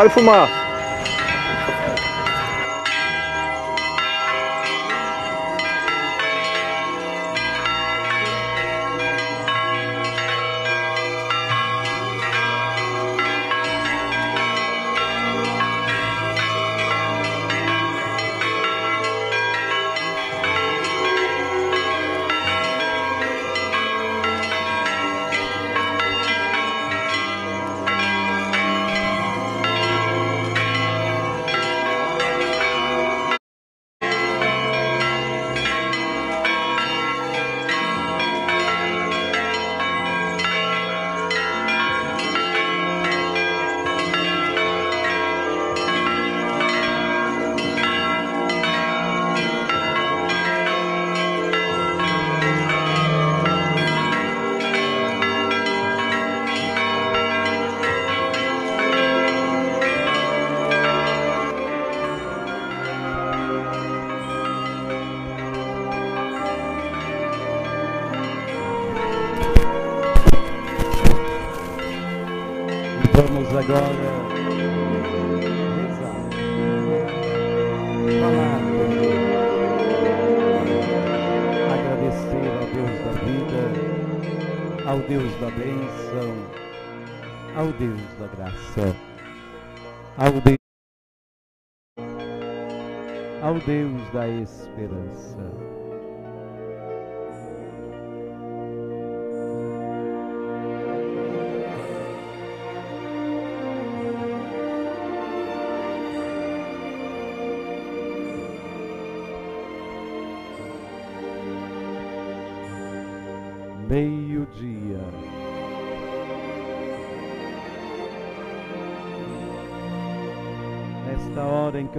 Para de fumar.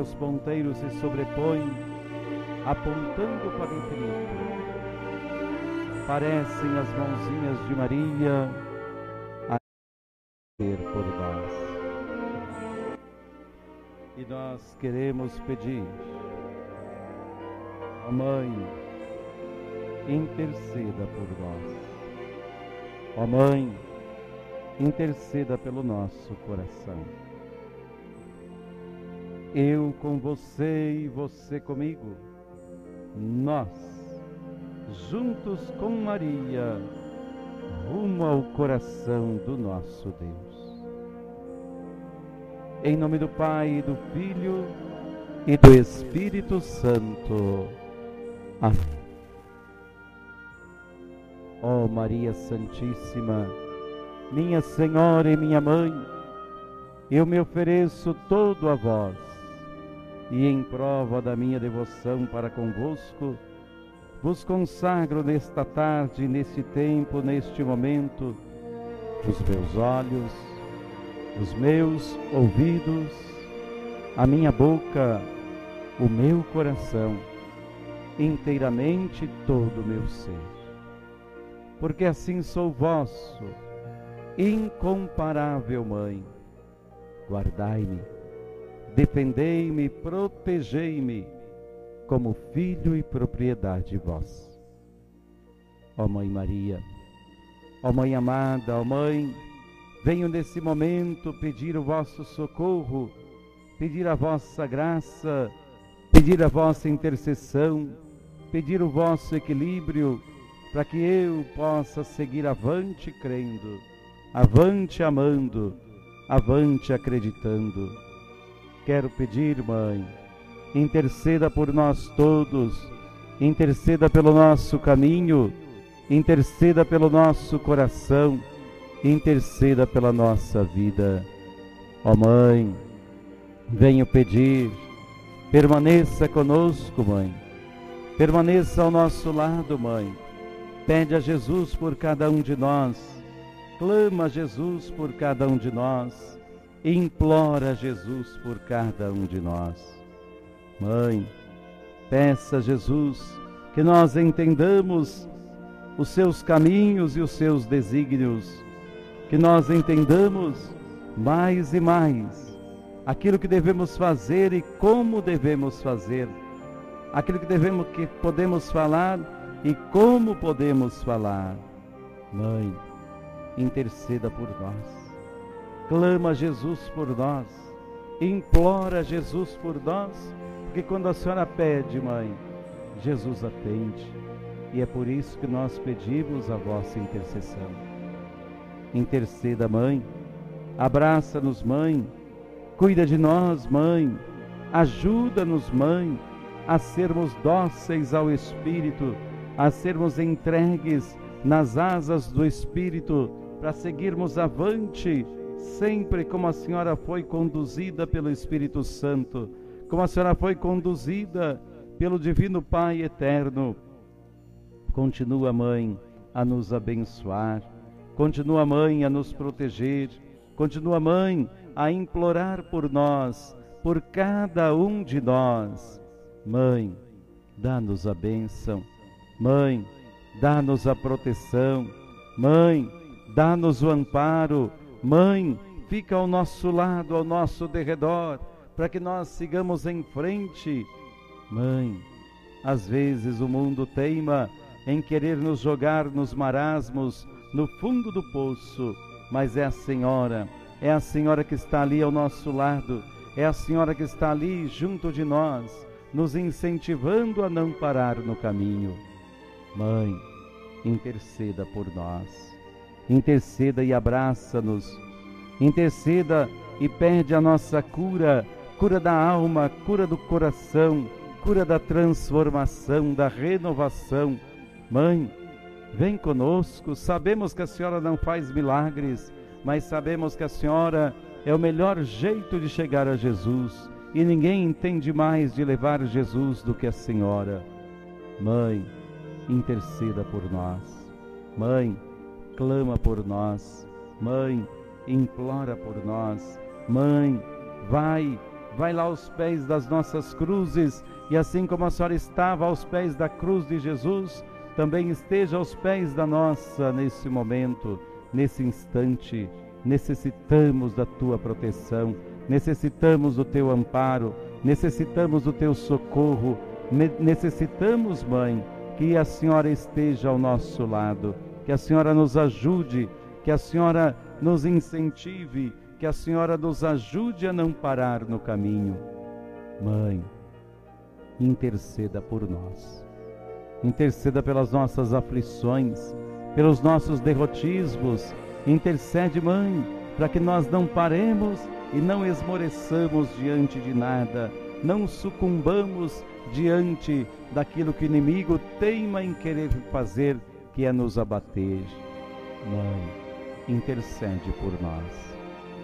Os ponteiros se sobrepõem, apontando para o infinito, parecem as mãozinhas de Maria a ser por nós. E nós queremos pedir, ó Mãe, interceda por nós. Ó Mãe, interceda pelo nosso coração. Eu com você e você comigo, nós, juntos com Maria, rumo ao coração do nosso Deus. Em nome do Pai, do Filho e do Espírito Santo. Amém. Ó Maria Santíssima, minha Senhora e minha Mãe, eu me ofereço todo a vós, e em prova da minha devoção para convosco, vos consagro nesta tarde, neste tempo, neste momento, os meus olhos, os meus ouvidos, a minha boca, o meu coração, inteiramente todo o meu ser porque assim sou vosso, incomparável Mãe. Guardai-me, defendei-me, protegei-me, como filho e propriedade vossa. Ó Mãe Maria, ó Mãe amada, ó Mãe, venho nesse momento pedir o vosso socorro, pedir a vossa graça, pedir a vossa intercessão, pedir o vosso equilíbrio para que eu possa seguir avante crendo, avante amando, avante acreditando. Quero pedir, Mãe, interceda por nós todos, interceda pelo nosso caminho, interceda pelo nosso coração, interceda pela nossa vida. Ó Mãe, venho pedir, permaneça conosco, Mãe, permaneça ao nosso lado, Mãe Pede a Jesus por cada um de nós, clama a Jesus por cada um de nós, implora Jesus por cada um de nós. Mãe, peça a Jesus que nós entendamos os seus caminhos e os seus desígnios, que nós entendamos mais e mais aquilo que devemos fazer e como devemos fazer, aquilo que devemos que podemos falar e como podemos falar? Mãe, interceda por nós. Clama Jesus por nós. implora Jesus por nós, porque quando a senhora pede, mãe, Jesus atende. E é por isso que nós pedimos a vossa intercessão. Interceda, mãe, abraça-nos, mãe, cuida de nós, mãe, ajuda-nos, mãe, a sermos dóceis ao Espírito, a sermos entregues nas asas do Espírito, para seguirmos avante, sempre como a senhora foi conduzida pelo Espírito Santo, como a senhora foi conduzida pelo Divino Pai eterno. Continua, mãe, a nos abençoar, continua, mãe, a nos proteger, continua, mãe, a implorar por nós, por cada um de nós. Mãe, dá-nos a bênção. Mãe, dá-nos a proteção. Mãe, dá-nos o amparo. Mãe, fica ao nosso lado, ao nosso derredor, para que nós sigamos em frente. Mãe, às vezes o mundo teima em querer nos jogar nos marasmos, no fundo do poço, mas é a Senhora, é a Senhora que está ali ao nosso lado, é a Senhora que está ali junto de nós, nos incentivando a não parar no caminho. Mãe, interceda por nós. Interceda e abraça-nos. Interceda e pede a nossa cura, cura da alma, cura do coração, cura da transformação, da renovação. Mãe, vem conosco. Sabemos que a senhora não faz milagres, mas sabemos que a senhora é o melhor jeito de chegar a Jesus. E ninguém entende mais de levar Jesus do que a senhora. Mãe, interceda por nós. Mãe, clama por nós. Mãe, implora por nós. Mãe, vai, vai lá aos pés das nossas cruzes, e assim como a senhora estava aos pés da cruz de Jesus, também esteja aos pés da nossa nesse momento, nesse instante. Necessitamos da tua proteção, necessitamos do teu amparo, necessitamos do teu socorro, necessitamos, mãe, que a senhora esteja ao nosso lado, que a senhora nos ajude, que a senhora nos incentive, que a senhora nos ajude a não parar no caminho. Mãe, interceda por nós. Interceda pelas nossas aflições, pelos nossos derrotismos. Intercede, mãe, para que nós não paremos e não esmoreçamos diante de nada, não sucumbamos diante daquilo que o inimigo teima em querer fazer, que é nos abater. Mãe, intercede por nós.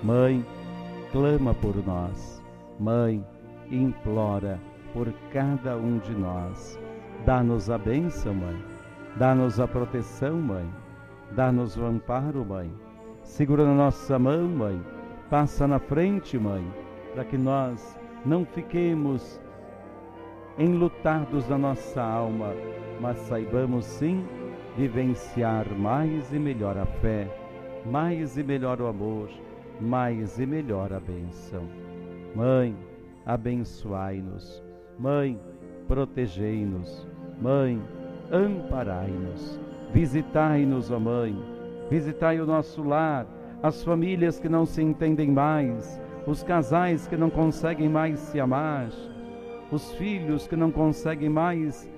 Mãe, clama por nós. Mãe, implora por cada um de nós. Dá-nos a bênção, mãe. Dá-nos a proteção, mãe. Dá-nos o amparo, mãe. Segura na nossa mão, mãe. Passa na frente, mãe, para que nós não fiquemos enlutados na nossa alma, mas saibamos sim vivenciar mais e melhor a fé, mais e melhor o amor, mais e melhor a benção. Mãe, abençoai-nos. Mãe, protegei-nos. Mãe, amparai-nos. Visitai-nos, ó Mãe. Visitai o nosso lar, as famílias que não se entendem mais, os casais que não conseguem mais se amar os filhos que não conseguem mais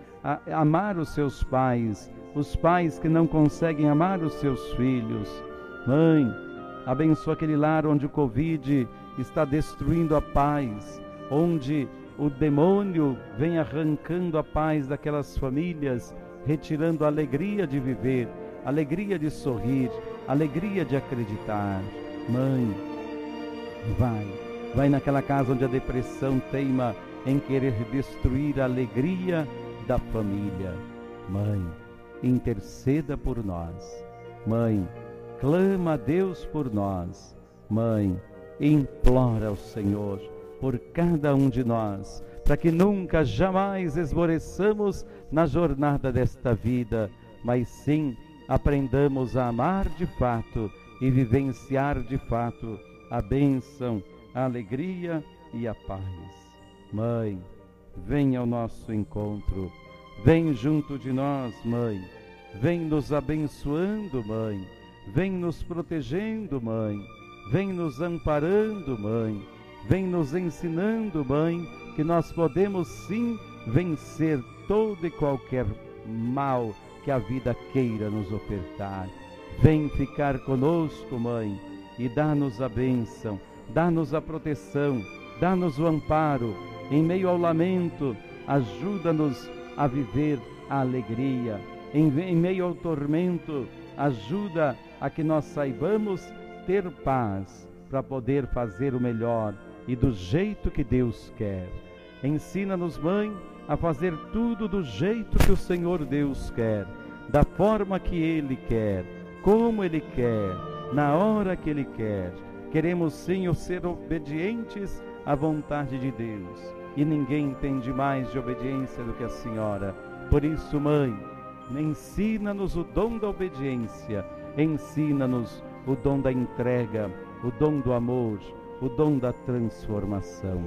amar os seus pais, os pais que não conseguem amar os seus filhos. Mãe, abençoa aquele lar onde o Covid está destruindo a paz, onde o demônio vem arrancando a paz daquelas famílias, retirando a alegria de viver, alegria de sorrir, alegria de acreditar. Mãe, vai, vai naquela casa onde a depressão teima em querer destruir a alegria da família. Mãe, interceda por nós. Mãe, clama a Deus por nós. Mãe, implora ao Senhor por cada um de nós, para que nunca, jamais esmoreçamos na jornada desta vida, mas sim aprendamos a amar de fato e vivenciar de fato a bênção, a alegria e a paz. Mãe, vem ao nosso encontro, vem junto de nós, Mãe, vem nos abençoando, Mãe, vem nos protegendo, Mãe, vem nos amparando, Mãe, vem nos ensinando, Mãe, que nós podemos sim vencer todo e qualquer mal que a vida queira nos ofertar. Vem ficar conosco, Mãe, e dá-nos a bênção, dá-nos a proteção, dá-nos o amparo. Em meio ao lamento, ajuda-nos a viver a alegria. Em, em meio ao tormento, ajuda a que nós saibamos ter paz para poder fazer o melhor e do jeito que Deus quer. Ensina-nos, Mãe, a fazer tudo do jeito que o Senhor Deus quer, da forma que Ele quer, como Ele quer, na hora que Ele quer. Queremos, Senhor, ser obedientes à vontade de Deus. E ninguém entende mais de obediência do que a Senhora. Por isso, Mãe, ensina-nos o dom da obediência, ensina-nos o dom da entrega, o dom do amor, o dom da transformação.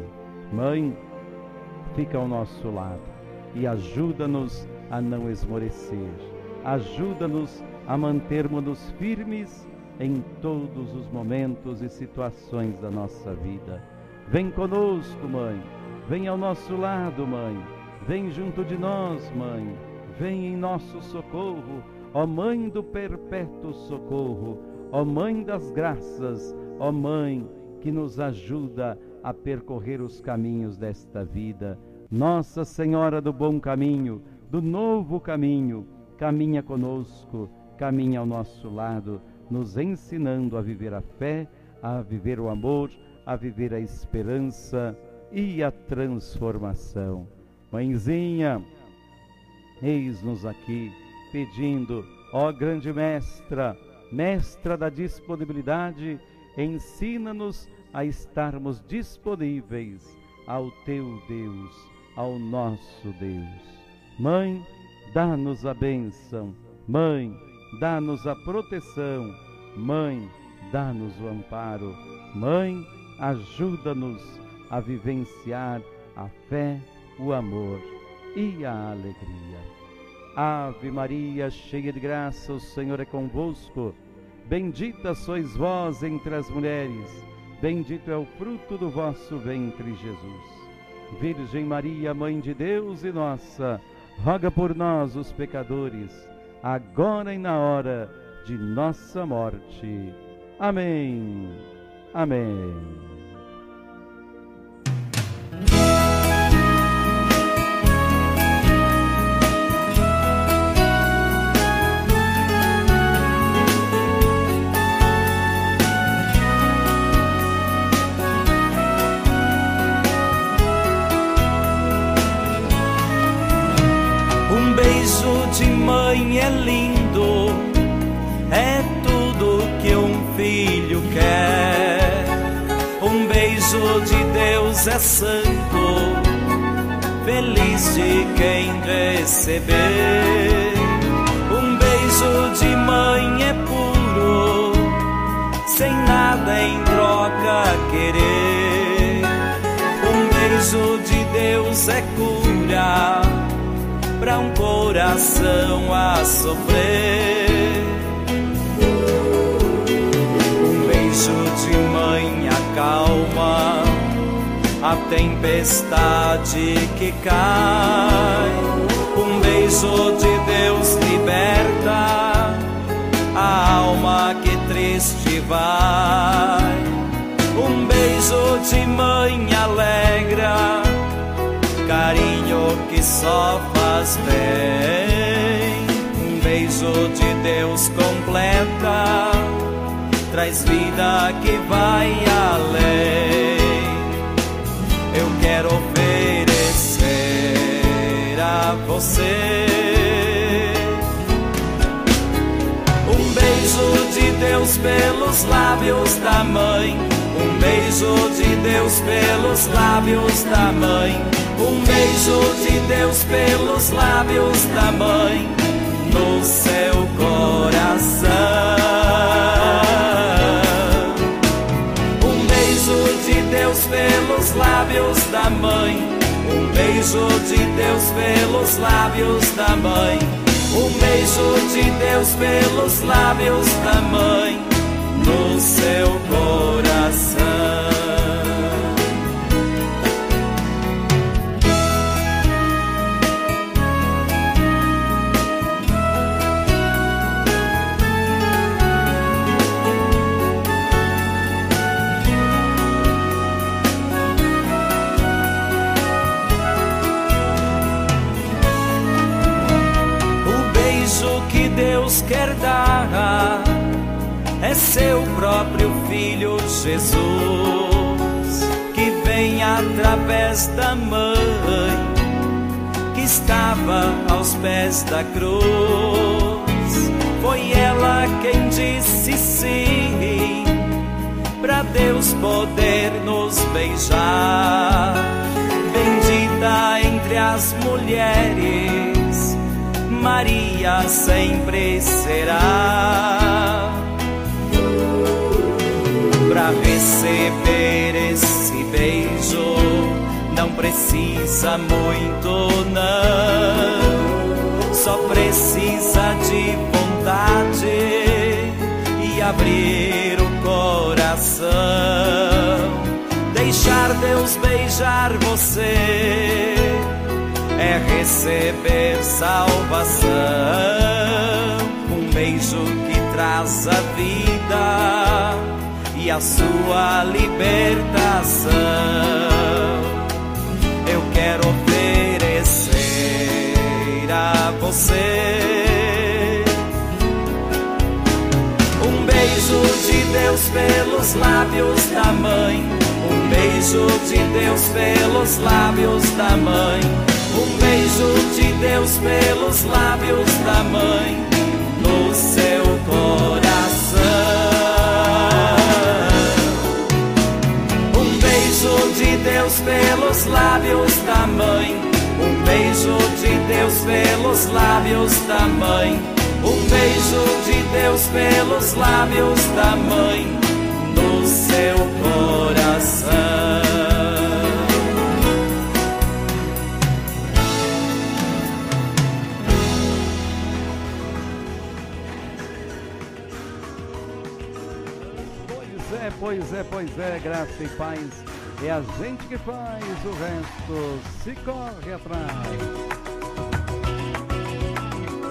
Mãe, fica ao nosso lado e ajuda-nos a não esmorecer. Ajuda-nos a mantermos-nos firmes em todos os momentos e situações da nossa vida. Vem conosco, mãe. Vem ao nosso lado, mãe. Vem junto de nós, mãe. Vem em nosso socorro, ó Mãe do perpétuo socorro, ó Mãe das graças, ó Mãe que nos ajuda a percorrer os caminhos desta vida. Nossa Senhora do Bom Caminho, do Novo Caminho, caminha conosco, caminha ao nosso lado, nos ensinando a viver a fé, a viver o amor, a viver a esperança e a transformação. Mãezinha, eis-nos aqui pedindo, ó grande mestra, mestra da disponibilidade, ensina-nos a estarmos disponíveis ao teu Deus, ao nosso Deus. Mãe, dá-nos a bênção. Mãe, dá-nos a proteção. Mãe, dá-nos o amparo. Mãe, ajuda-nos a vivenciar a fé, o amor e a alegria. Ave Maria, cheia de graça, o Senhor é convosco. Bendita sois vós entre as mulheres, bendito é o fruto do vosso ventre, Jesus. Virgem Maria, Mãe de Deus e nossa, roga por nós, os pecadores, agora e na hora de nossa morte. Amém. Amém. Mãe é lindo, é tudo que um filho quer. Um beijo de Deus é santo, feliz de quem receber. Um beijo de mãe é puro, sem nada em troca querer. Um beijo de Deus é cura para um coração a sofrer. Um beijo de mãe acalma a tempestade que cai. Um beijo de Deus liberta a alma que triste vai. Um beijo de mãe alegra só faz bem. Um beijo de Deus completa, traz vida que vai além. Eu quero oferecer a você um beijo de Deus pelos lábios da mãe. Beijo de Deus pelos lábios da mãe um beijo de Deus pelos lábios da mãe no seu coração. Um beijo de Deus pelos lábios da mãe. Um beijo de Deus pelos lábios da mãe. Um beijo de Deus pelos lábios da mãe no seu coração. Dar é seu próprio filho Jesus, que vem através da mãe que estava aos pés da cruz. Foi ela quem disse sim, para Deus poder nos beijar. Bendita entre as mulheres, Maria sempre será. Para receber esse beijo não precisa muito não. Só precisa de vontade e abrir o coração. Deixar Deus beijar você é receber salvação um beijo que traz a vida e a sua libertação. Eu quero oferecer a você um beijo de Deus pelos lábios da mãe. Um beijo de Deus pelos lábios da mãe. Um beijo de Deus pelos lábios da mãe no seu coração. de Deus pelos lábios da mãe. Um beijo de Deus pelos lábios da mãe. Um beijo de Deus pelos lábios da mãe no seu coração. Pois é, pois é, graça e paz é a gente que faz, o resto se corre atrás.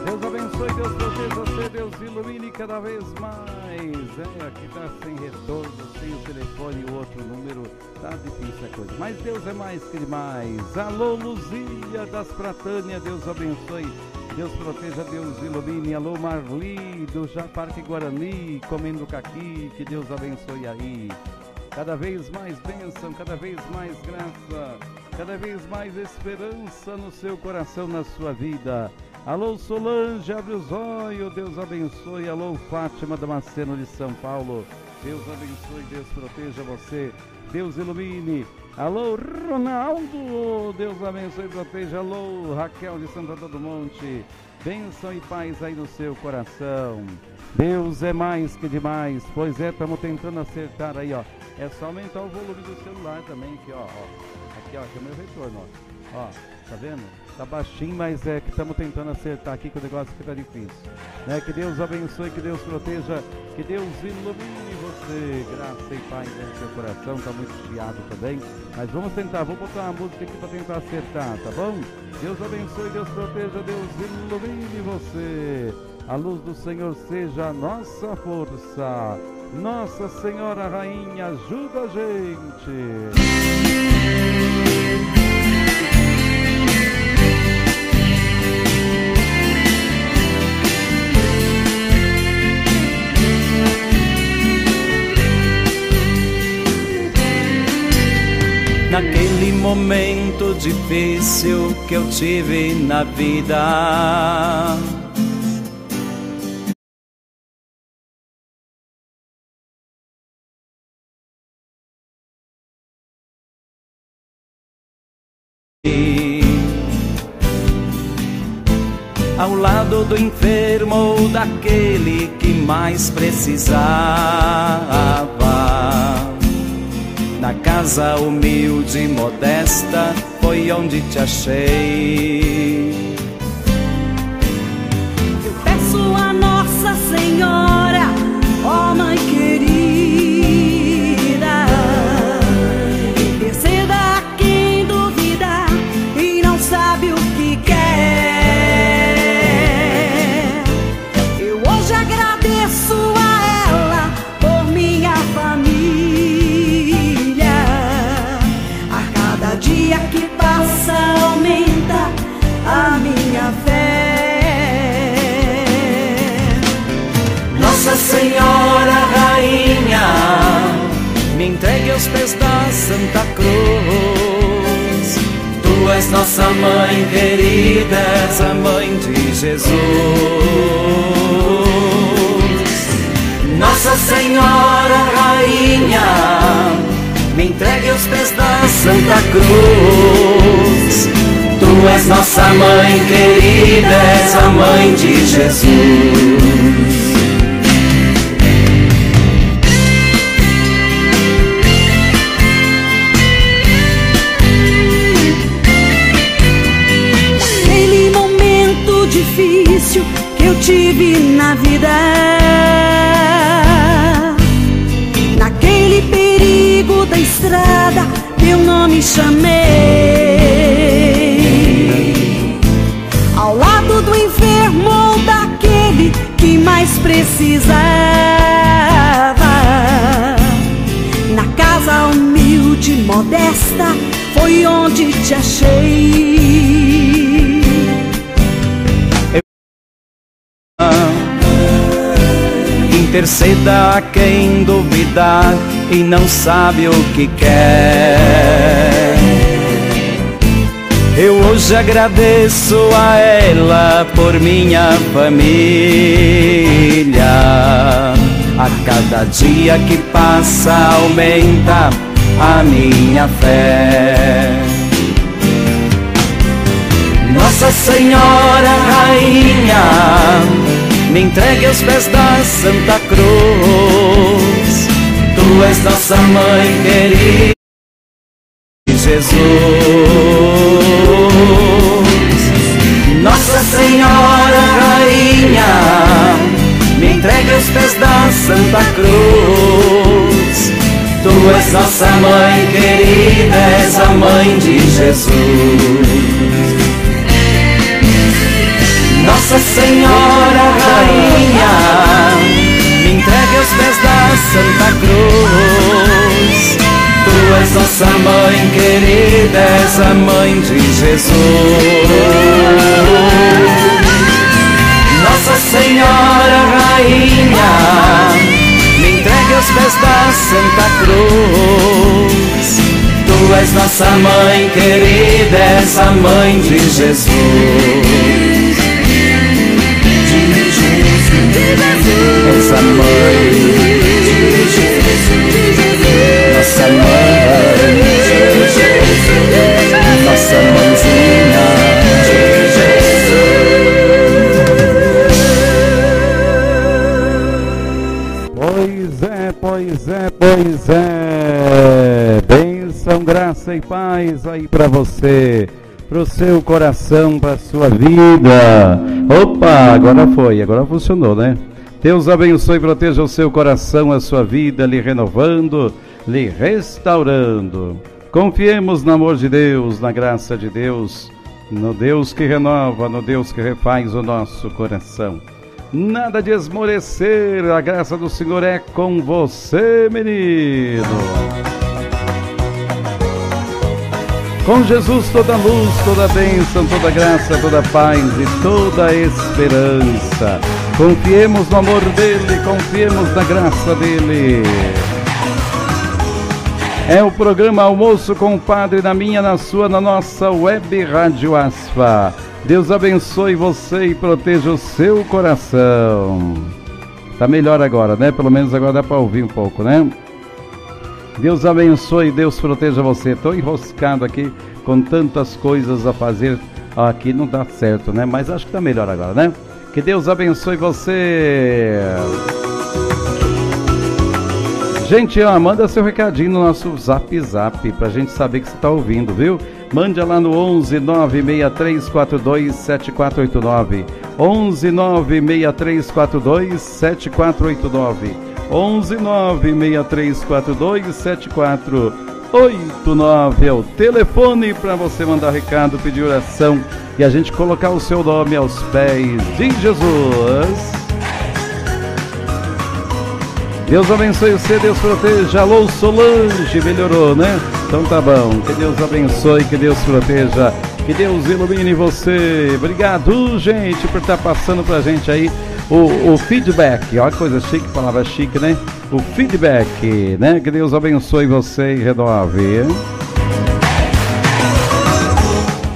Deus abençoe, Deus proteja você, Deus ilumine cada vez mais. É, aqui está sem retorno, sem o telefone e o outro número, tá difícil a coisa. Mas Deus é mais que demais. Alô, Luzia das Pratânia, Deus abençoe. Deus proteja, Deus ilumine. Alô, Marli do Parque Guarani, comendo caqui, que Deus abençoe aí. Cada vez mais bênção, cada vez mais graça, cada vez mais esperança no seu coração, na sua vida. Alô Solange, abre os olhos, Deus abençoe. Alô Fátima Damasceno de São Paulo, Deus abençoe, Deus proteja você, Deus ilumine. Alô Ronaldo, Deus abençoe e proteja. Alô Raquel de Santo Antônio do Monte, bênção e paz aí no seu coração. Deus é mais que demais, pois é, estamos tentando acertar aí, ó. É só aumentar o volume do celular também, aqui, ó. ó. Aqui, ó, aqui é o meu retorno, ó. Ó, tá vendo? Tá baixinho, mas é que estamos tentando acertar aqui que o negócio fica difícil. Né? Que Deus abençoe, que Deus proteja, que Deus ilumine você. Graça e paz no seu coração, tá muito chiado também. Mas vamos tentar, vou botar uma música aqui para tentar acertar, tá bom? Deus abençoe, Deus proteja, Deus ilumine você. A luz do Senhor seja a nossa força. Nossa Senhora Rainha, ajuda a gente. Momento difícil que eu tive na vida ao lado do enfermo ou daquele que mais precisava. Na casa humilde e modesta foi onde te achei. Eu peço a Nossa Senhora, ó Mãe aos pés da Santa Cruz. Tu és nossa mãe querida, és a mãe de Jesus. Nossa Senhora Rainha, me entregue os pés da Santa Cruz. Tu és nossa mãe querida, és a mãe de Jesus. Tive na vida. Naquele perigo da estrada, teu nome chamei. Ao lado do enfermo ou daquele que mais precisava. Na casa humilde, modesta, foi onde te achei. Interceda a quem duvidar e não sabe o que quer. Eu hoje agradeço a ela por minha família. A cada dia que passa aumenta a minha fé. Nossa Senhora Rainha me entregue aos pés da Santa Cruz. Tu és nossa mãe querida, Jesus. Nossa Senhora Rainha, me entregue aos pés da Santa Cruz. Tu és nossa mãe querida, és a mãe de Jesus. Nossa Senhora Rainha, me entregue aos pés da Santa Cruz. Tu és nossa mãe querida, és a mãe de Jesus. Nossa Senhora Rainha, me entregue aos pés da Santa Cruz. Tu és nossa mãe querida, és a mãe de Jesus. Nossa mãe, nossa mãe, nossa mãezinha. Pois é, pois é, pois é. Bênção, graça e paz aí para você para o seu coração, para a sua vida. Opa, agora foi, agora funcionou, né? Deus abençoe e proteja o seu coração, a sua vida, lhe renovando, lhe restaurando. Confiemos no amor de Deus, na graça de Deus, no Deus que renova, no Deus que refaz o nosso coração. Nada de esmorecer, a graça do Senhor é com você, menino. Com Jesus toda luz, toda bênção, toda graça, toda paz e toda esperança. Confiemos no amor dele, confiemos na graça dele. É o programa Almoço com o Padre na minha, na sua, na nossa web Rádio Asfa. Deus abençoe você e proteja o seu coração. Tá melhor agora, né? Pelo menos agora dá para ouvir um pouco, né? Deus abençoe, Deus proteja você. Estou enroscado aqui com tantas coisas a fazer. Aqui não dá certo, né? Mas acho que tá melhor agora, né? Que Deus abençoe você. Gente, ó, manda seu recadinho no nosso zap zap pra gente saber que você tá ouvindo, viu? Mande lá no 11 96342 7489. 11 96342 7489. 11 96342 7489 é o telefone para você mandar recado, pedir oração e a gente colocar o seu nome aos pés de Jesus. Deus abençoe você, Deus proteja. Alô, Solange, melhorou, né? Então tá bom. Que Deus abençoe, que Deus proteja, que Deus ilumine você. Obrigado, gente, por estar tá passando pra gente aí o, o feedback. Olha que coisa chique, palavra chique, né? O feedback, né? Que Deus abençoe você e renove.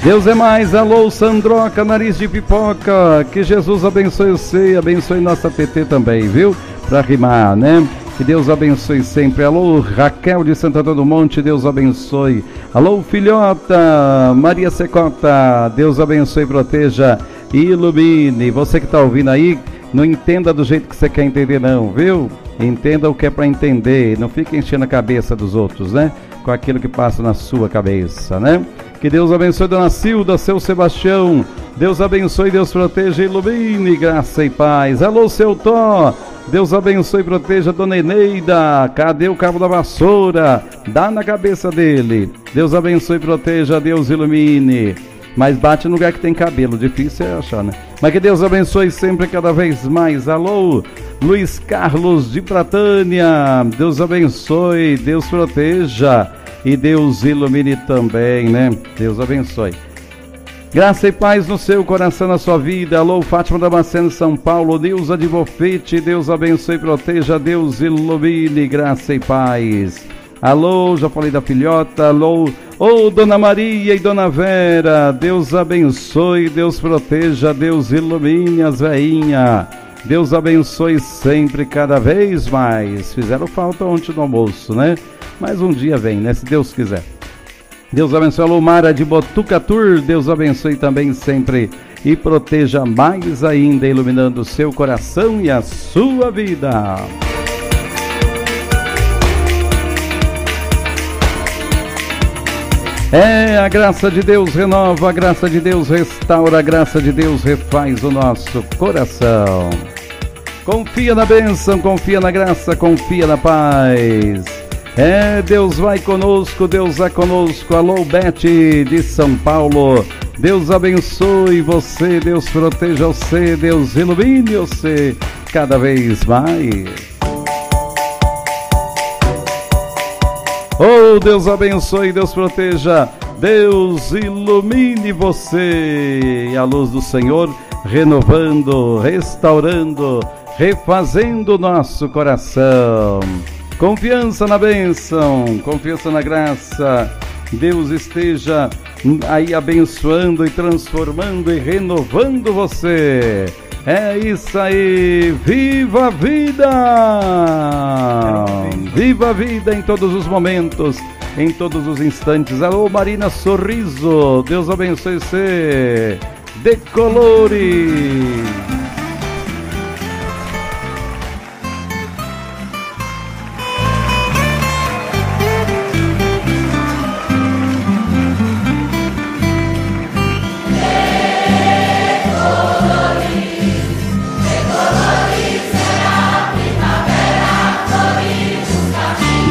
Deus é mais, alô Sandroca, nariz de pipoca, que Jesus abençoe você e abençoe nossa TT também, viu? Pra rimar, né? Que Deus abençoe sempre. Alô, Raquel de Santana do Monte, Deus abençoe. Alô, filhota, Maria Secota, Deus abençoe, proteja e ilumine. Você que está ouvindo aí, não entenda do jeito que você quer entender, não, viu? Entenda o que é para entender. Não fique enchendo a cabeça dos outros, né? Com aquilo que passa na sua cabeça, né? Que Deus abençoe Dona Silda, seu Sebastião. Deus abençoe, Deus proteja, ilumine, graça e paz. Alô, seu Tó. Deus abençoe e proteja Dona Eneida. Cadê o cabo da vassoura? Dá na cabeça dele. Deus abençoe e proteja, Deus ilumine. Mas bate no lugar que tem cabelo, difícil é achar, né? Mas que Deus abençoe sempre cada vez mais. Alô, Luiz Carlos de Pratânia. Deus abençoe, Deus proteja e Deus ilumine também, né? Deus abençoe. Graça e paz no seu coração, na sua vida. Alô, Fátima Damasceno, São Paulo. Nilza de Bofete. Deus abençoe e proteja. Deus ilumine. Graça e paz. Alô, já falei da filhota. Alô, ô oh, Dona Maria e Dona Vera. Deus abençoe, Deus proteja, Deus ilumine as veinhas. Deus abençoe sempre, cada vez mais. Fizeram falta ontem no almoço, né? Mas um dia vem, né? Se Deus quiser. Deus abençoe a Lumara de Botucatur. Deus abençoe também sempre e proteja mais ainda, iluminando o seu coração e a sua vida. É, a graça de Deus renova, a graça de Deus restaura, a graça de Deus refaz o nosso coração. Confia na bênção, confia na graça, confia na paz. É, Deus vai conosco, Deus é conosco. Alô, Beth de São Paulo. Deus abençoe você, Deus proteja você, Deus ilumine você cada vez mais. Oh, Deus abençoe, Deus proteja, Deus ilumine você. E a luz do Senhor renovando, restaurando, refazendo nosso coração. Confiança na bênção, confiança na graça. Deus esteja aí abençoando e transformando e renovando você. É isso aí, viva a vida! Viva a vida em todos os momentos, em todos os instantes. Alô, Marina Sorriso, Deus abençoe você. Decolore!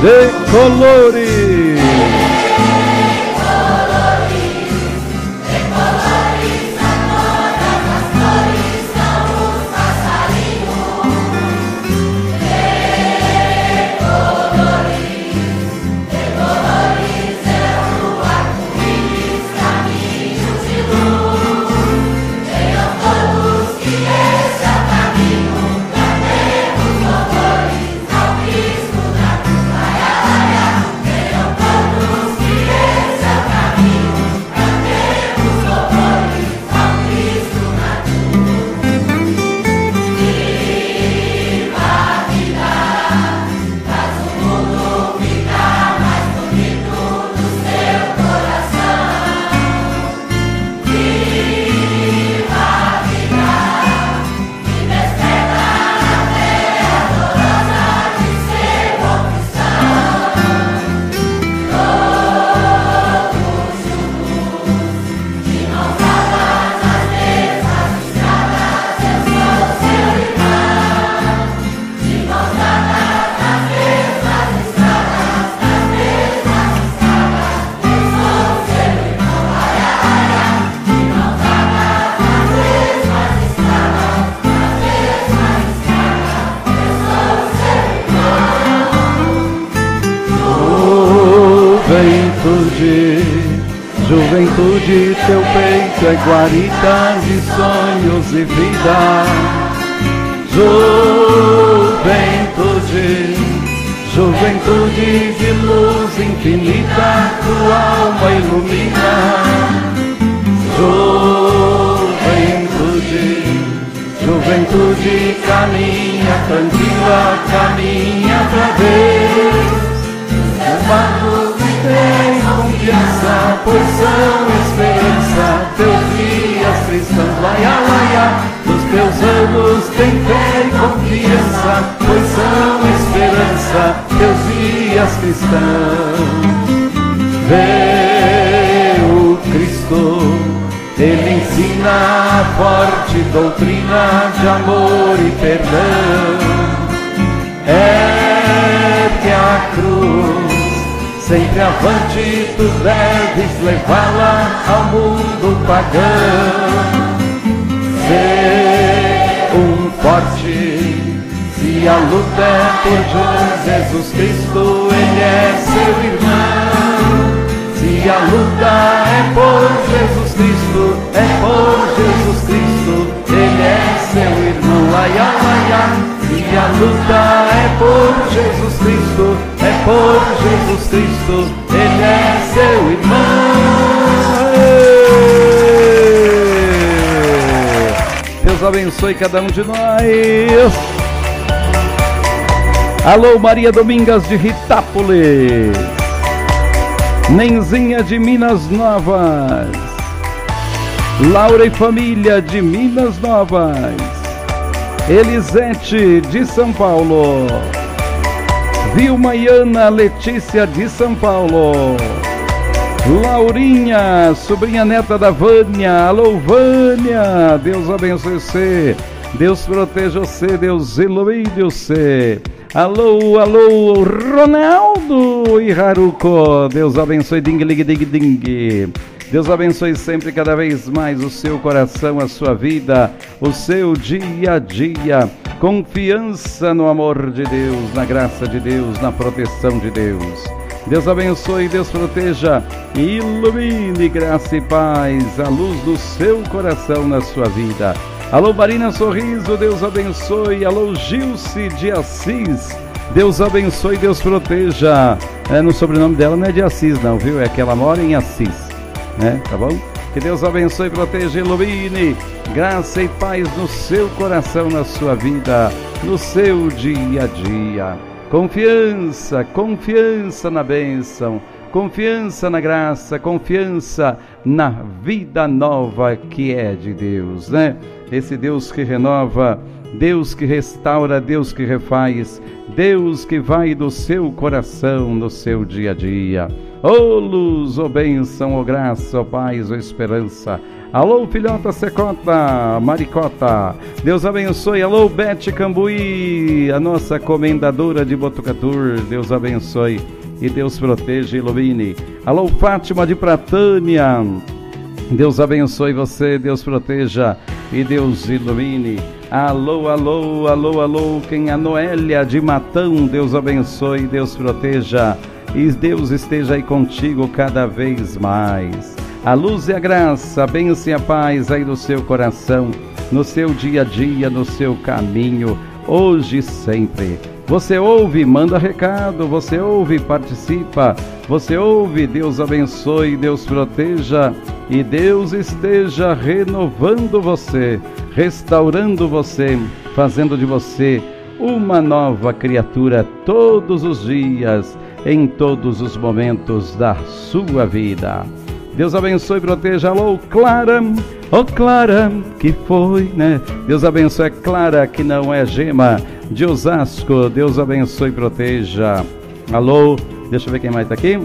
De colores. É guarita ensina a forte doutrina de amor e perdão. É que a cruz, sempre avante, tu deves levá-la ao mundo pagão. Ser um forte, se a luta é por Jesus Cristo, Ele é seu irmão. Se a luta é por Jesus Cristo, é por Jesus Cristo, Ele é seu irmão. Laia, laia. Se a luta é por Jesus Cristo, é por Jesus Cristo, Ele é seu irmão. Deus abençoe cada um de nós. Alô, Maria Domingas de Ritápolis. Nenzinha de Minas Novas. Laura e família de Minas Novas. Elisete de São Paulo. Vilma Letícia de São Paulo. Laurinha, sobrinha neta da Vânia. Alô, Vânia. Deus abençoe você. Deus proteja você. Deus ilumine você. Alô, alô, Ronaldo e Haruko. Deus abençoe. Ding, ding, ding, ding. Deus abençoe sempre cada vez mais o seu coração, a sua vida, o seu dia a dia. Confiança no amor de Deus, na graça de Deus, na proteção de Deus. Deus abençoe, Deus proteja ilumine graça e paz, a luz do seu coração na sua vida. Alô, Marina Sorriso, Deus abençoe. Alô, Gilce de Assis. Deus abençoe, Deus proteja. É, no sobrenome dela não é de Assis, não, viu? É que ela mora em Assis, né? Tá bom? Que Deus abençoe, proteja, ilumine. Graça e paz no seu coração, na sua vida, no seu dia a dia. Confiança, confiança na bênção, confiança na graça, confiança na vida nova que é de Deus, né? Esse Deus que renova, Deus que restaura, Deus que refaz, Deus que vai do seu coração no seu dia a dia. Ô oh, luz, ô oh, bênção, ô oh, graça, ô paz, ô esperança. Alô, filhota Secota, Maricota. Deus abençoe. Alô, Bete Cambuí, a nossa comendadora de Botucatur. Deus abençoe e Deus proteja e ilumine. Alô, Fátima de Pratânia. Deus abençoe você, Deus proteja e Deus ilumine. Alô, alô, alô, alô, quem é Noélia de Matão, Deus abençoe, Deus proteja e Deus esteja aí contigo cada vez mais. A luz e a graça, a bênção e a paz aí no seu coração, no seu dia a dia, no seu caminho, hoje e sempre. Você ouve, manda recado, você ouve, participa, você ouve, Deus abençoe, Deus proteja e Deus esteja renovando você, restaurando você, fazendo de você uma nova criatura todos os dias, em todos os momentos da sua vida. Deus abençoe e proteja. Alô, Clara. Ô, oh, Clara, que foi, né? Deus abençoe. Clara, que não é gema de Osasco. Deus abençoe e proteja. Alô, deixa eu ver quem mais tá aqui.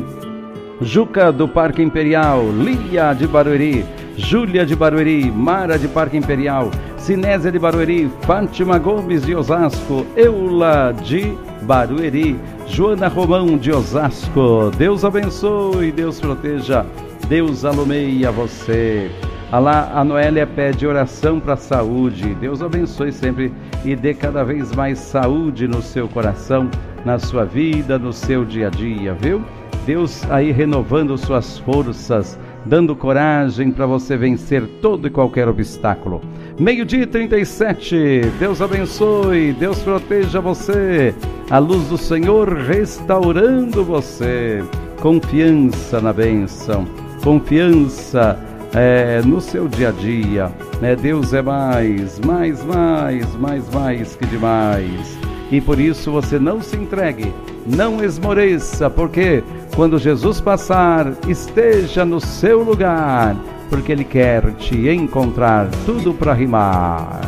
Juca do Parque Imperial, Lia de Barueri, Júlia de Barueri, Mara de Parque Imperial, Sinésia de Barueri, Fátima Gomes de Osasco, Eula de Barueri, Joana Romão de Osasco. Deus abençoe, Deus proteja. Deus alumeia você. Alá, a Noélia pede oração para a saúde. Deus abençoe sempre e dê cada vez mais saúde no seu coração, na sua vida, no seu dia a dia, viu? Deus aí renovando suas forças, dando coragem para você vencer todo e qualquer obstáculo. Meio-dia 37, Deus abençoe, Deus proteja você, a luz do Senhor restaurando você, confiança na bênção confiança é, no seu dia a dia. Né? Deus é mais, mais, mais, mais, mais que demais. E por isso você não se entregue, não esmoreça, porque quando Jesus passar, esteja no seu lugar, porque Ele quer te encontrar tudo para rimar.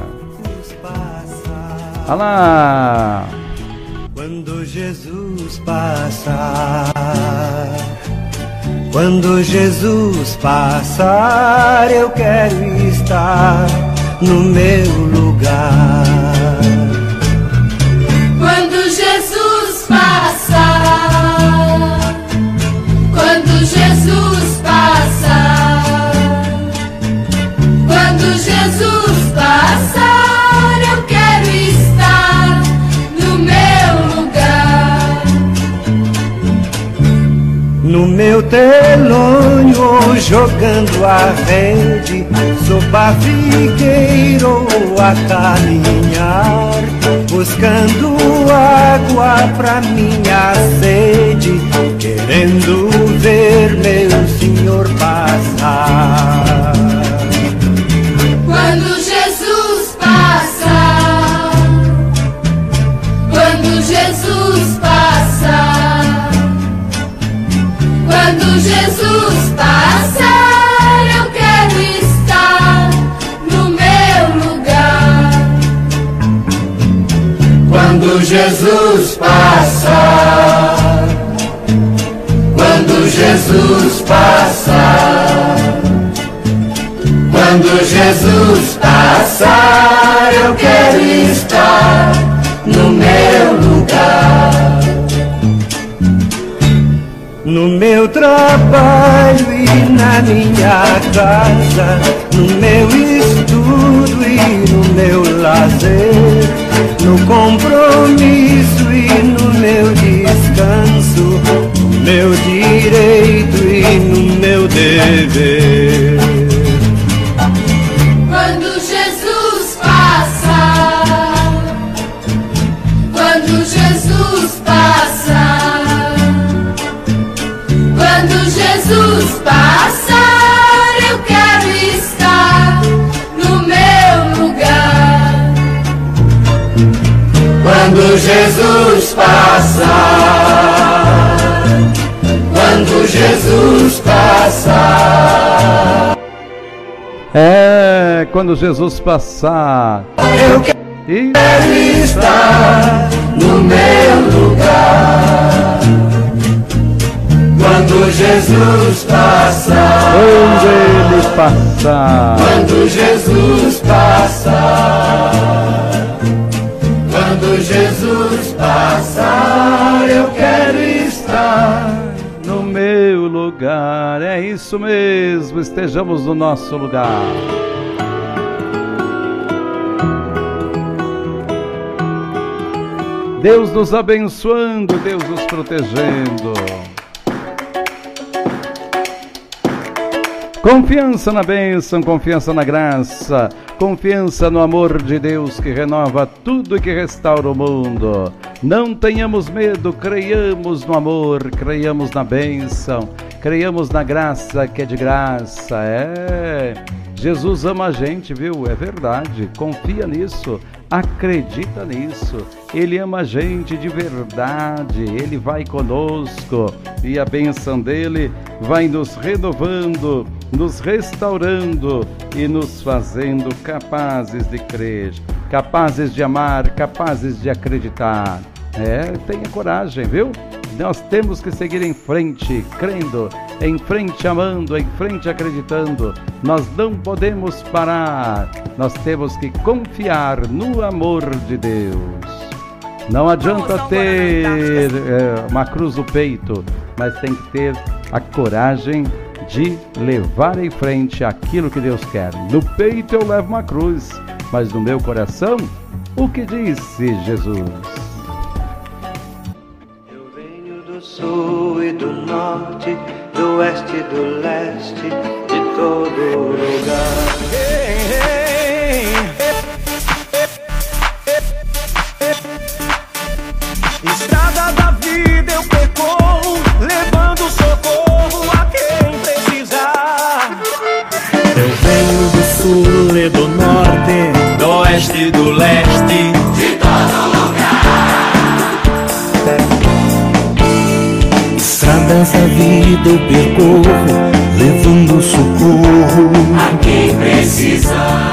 Alá! Quando Jesus passar, quando Jesus passar, eu quero estar no meu lugar. Meu telonho jogando a rede Sou barrigueiro a caminhar Buscando água pra minha sede Querendo ver meu senhor passar Jesus passar, quando Jesus passar, quando Jesus passar, eu quero estar no meu lugar. No meu trabalho e na minha casa, no meu estudo e no meu lazer, compromisso e no meu descanso, no meu direito e no meu dever. Jesus passar, quando Jesus passar. É, quando Jesus passar. Eu quero estar no meu lugar. Quando Jesus passar. Quando ele passar. Quando Jesus passar. Quando Jesus passar, eu quero estar no meu lugar. É isso mesmo, estejamos no nosso lugar. Deus nos abençoando, Deus nos protegendo. Confiança na bênção, confiança na graça, confiança no amor de Deus que renova tudo e que restaura o mundo. Não tenhamos medo, creiamos no amor, creiamos na bênção, creiamos na graça que é de graça. É. Jesus ama a gente, viu? É verdade. Confia nisso, acredita nisso. Ele ama a gente de verdade. Ele vai conosco e a bênção dele vai nos renovando, nos restaurando e nos fazendo capazes de crer, capazes de amar, capazes de acreditar. É, tenha coragem, viu? Nós temos que seguir em frente, crendo, em frente amando, em frente acreditando. Nós não podemos parar. Nós temos que confiar no amor de Deus. Não adianta ter é, uma cruz no peito, mas tem que ter a coragem de levar em frente aquilo que Deus quer. No peito eu levo uma cruz, mas no meu coração, o que disse Jesus? sul e do norte, do oeste e do leste, de todo lugar. Estrada da vida eu percorro, levando e do norte, do oeste e do leste, de todo lugar. Estradas da vida eu percorro, levando socorro a quem precisar.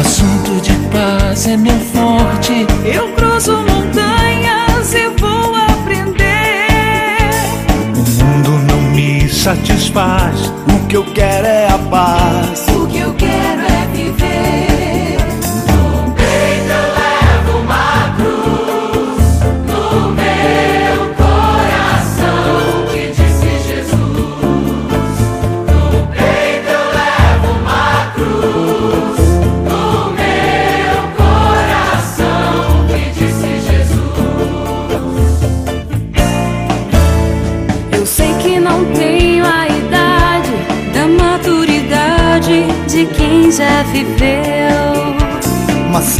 Assunto de paz é meu forte. Eu cruzo montanhas e vou aprender. O mundo não me satisfaz.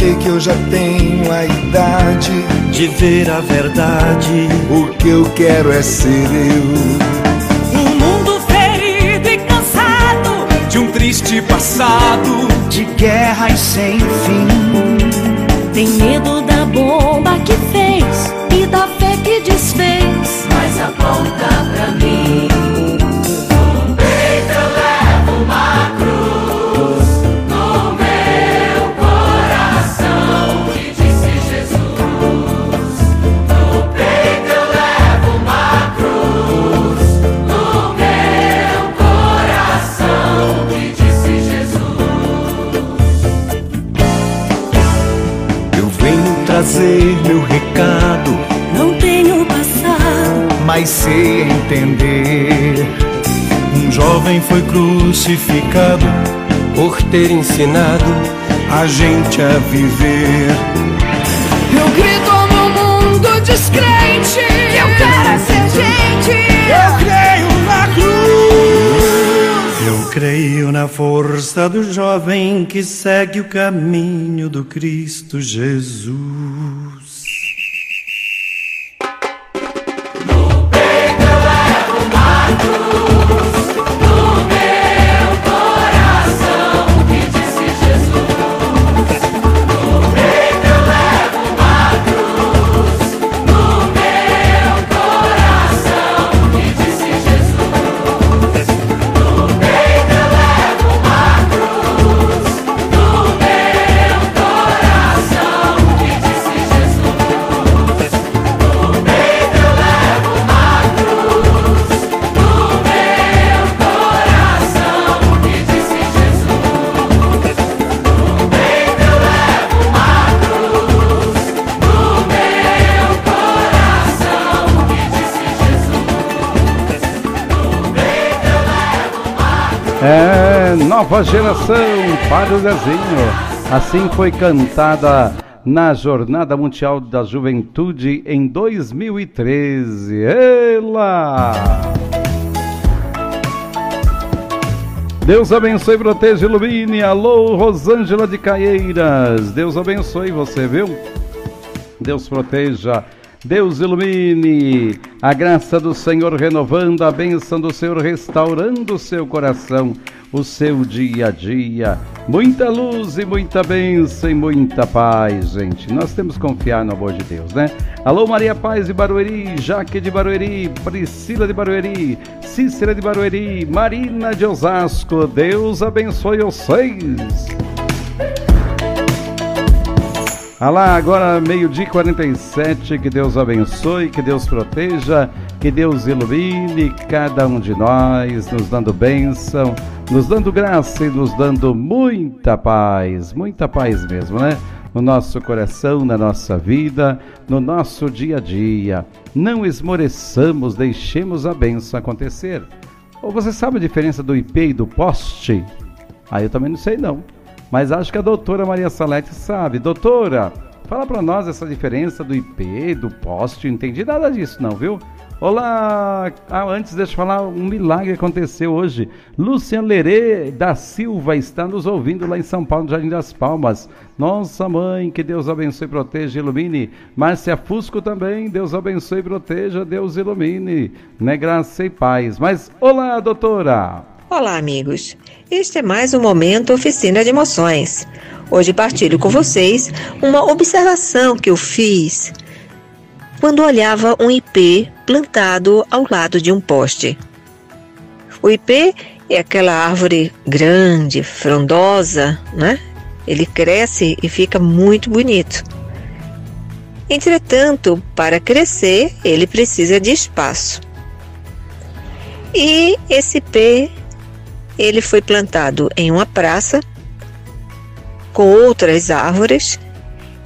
Sei que eu já tenho a idade. De ver a verdade. O que eu quero é ser eu. Um mundo ferido e cansado. De um triste passado. De guerras sem fim. Tem medo da bomba que fez e da fé que desfez. Mas aponta pra mim. Mas sei entender. Um jovem foi crucificado por ter ensinado a gente a viver. Eu grito no mundo descrente que eu quero é ser gente. Eu creio na cruz. Eu creio na força do jovem que segue o caminho do Cristo Jesus. Nova geração para o Zezinho. Assim foi cantada na Jornada Mundial da Juventude em 2013. Ela! Deus abençoe, proteja ilumine. Alô, Rosângela de Caieiras. Deus abençoe você, viu? Deus proteja, Deus ilumine, a graça do Senhor renovando, a bênção do Senhor restaurando o seu coração, o seu dia a dia. Muita luz e muita bênção e muita paz, gente. Nós temos que confiar no amor de Deus, né? Alô, Maria Paz de Barueri, Jaque de Barueri, Priscila de Barueri, Cícera de Barueri, Marina de Osasco. Deus abençoe vocês. Alá, agora meio-dia e 47, que Deus abençoe, que Deus proteja, que Deus ilumine cada um de nós, nos dando bênção, nos dando graça e nos dando muita paz, muita paz mesmo, né? No nosso coração, na nossa vida, no nosso dia a dia. Não esmoreçamos, deixemos a bênção acontecer. Ou você sabe a diferença do IP e do poste? Aí eu também não sei não. Mas acho que a doutora Maria Salete sabe. Doutora, fala para nós essa diferença do IP, do poste. Não entendi nada disso não, viu? Olá! Ah, antes deixa eu falar, um milagre aconteceu hoje. Lucian Lerê da Silva está nos ouvindo lá em São Paulo, no Jardim das Palmas. Nossa mãe, que Deus abençoe, proteja e ilumine. Márcia Fusco também, Deus abençoe, proteja, Deus ilumine. Né? Graça e paz. Mas, olá, doutora! Olá, amigos. Este é mais um momento Oficina de Emoções. Hoje partilho com vocês uma observação que eu fiz quando olhava um ipê plantado ao lado de um poste. O ipê é aquela árvore grande, frondosa, né? Ele cresce e fica muito bonito. Entretanto, para crescer, ele precisa de espaço. E esse ipê ele foi plantado em uma praça com outras árvores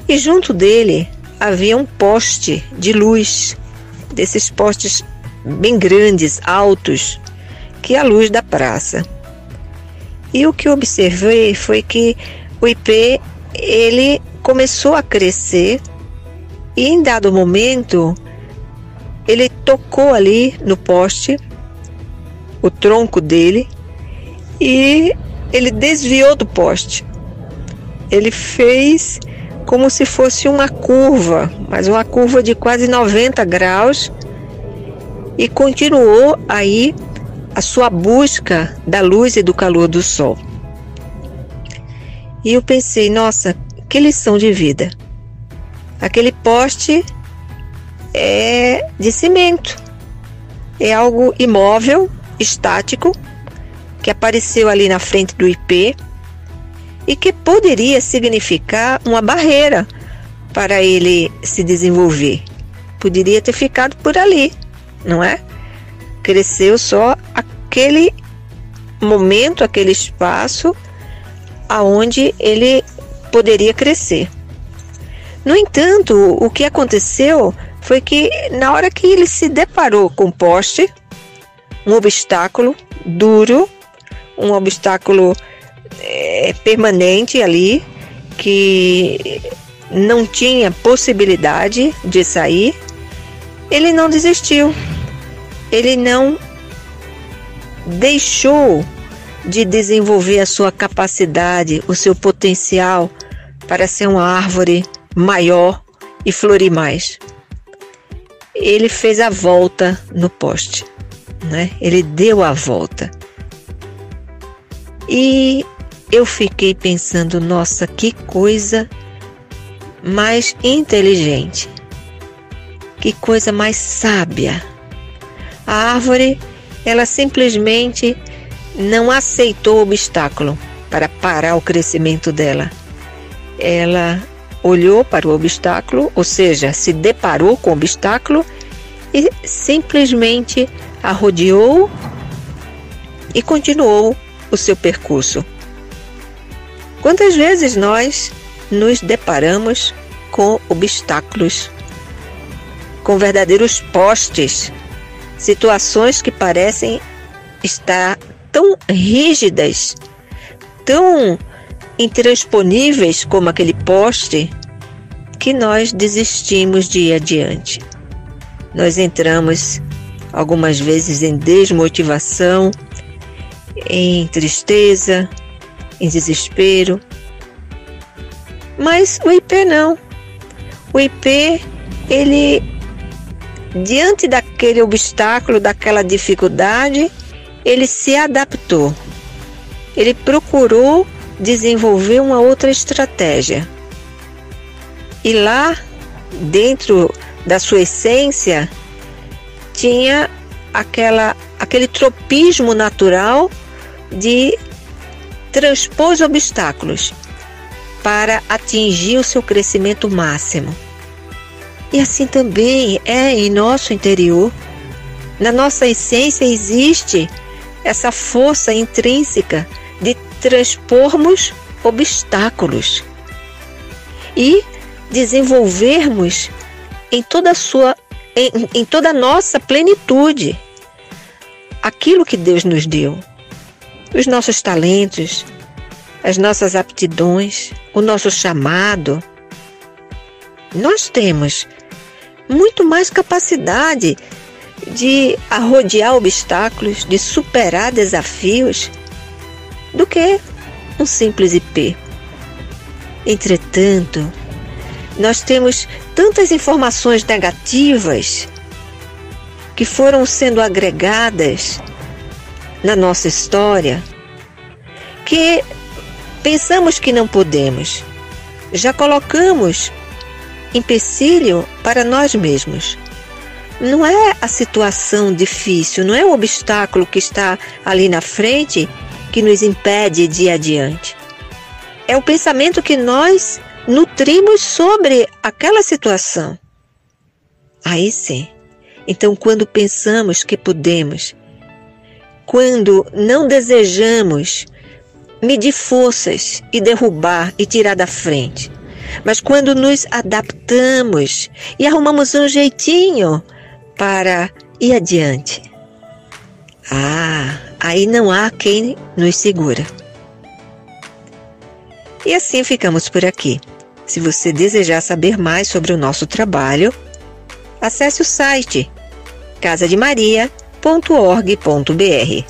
e junto dele havia um poste de luz, desses postes bem grandes, altos, que é a luz da praça. E o que observei foi que o IP ele começou a crescer e em dado momento ele tocou ali no poste o tronco dele e ele desviou do poste. Ele fez como se fosse uma curva, mas uma curva de quase 90 graus e continuou aí a sua busca da luz e do calor do sol. E eu pensei, nossa, que lição de vida. Aquele poste é de cimento, é algo imóvel, estático, que apareceu ali na frente do IP e que poderia significar uma barreira para ele se desenvolver. Poderia ter ficado por ali, não é? Cresceu só aquele momento, aquele espaço aonde ele poderia crescer. No entanto, o que aconteceu foi que na hora que ele se deparou com o poste, um obstáculo duro um obstáculo é, permanente ali que não tinha possibilidade de sair, ele não desistiu. Ele não deixou de desenvolver a sua capacidade, o seu potencial para ser uma árvore maior e florir mais. Ele fez a volta no poste, né? Ele deu a volta. E eu fiquei pensando, nossa, que coisa mais inteligente, que coisa mais sábia. A árvore, ela simplesmente não aceitou o obstáculo para parar o crescimento dela. Ela olhou para o obstáculo, ou seja, se deparou com o obstáculo e simplesmente a rodeou e continuou o seu percurso. Quantas vezes nós nos deparamos com obstáculos, com verdadeiros postes, situações que parecem estar tão rígidas, tão intransponíveis como aquele poste, que nós desistimos de ir adiante. Nós entramos algumas vezes em desmotivação, em tristeza, em desespero. Mas o IP não. O IP, ele, diante daquele obstáculo, daquela dificuldade, ele se adaptou. Ele procurou desenvolver uma outra estratégia. E lá, dentro da sua essência, tinha aquela, aquele tropismo natural de transpor os obstáculos para atingir o seu crescimento máximo. E assim também é em nosso interior. Na nossa essência existe essa força intrínseca de transpormos obstáculos e desenvolvermos em toda a sua em, em toda a nossa plenitude aquilo que Deus nos deu os nossos talentos, as nossas aptidões, o nosso chamado. Nós temos muito mais capacidade de arrodear obstáculos, de superar desafios, do que um simples IP. Entretanto, nós temos tantas informações negativas que foram sendo agregadas na nossa história que pensamos que não podemos. Já colocamos empecilho para nós mesmos. Não é a situação difícil, não é o obstáculo que está ali na frente que nos impede de ir adiante. É o pensamento que nós nutrimos sobre aquela situação. Aí sim. Então, quando pensamos que podemos, quando não desejamos medir forças e derrubar e tirar da frente, mas quando nos adaptamos e arrumamos um jeitinho para ir adiante, ah, aí não há quem nos segura. E assim ficamos por aqui. Se você desejar saber mais sobre o nosso trabalho, acesse o site casademaria.org.br.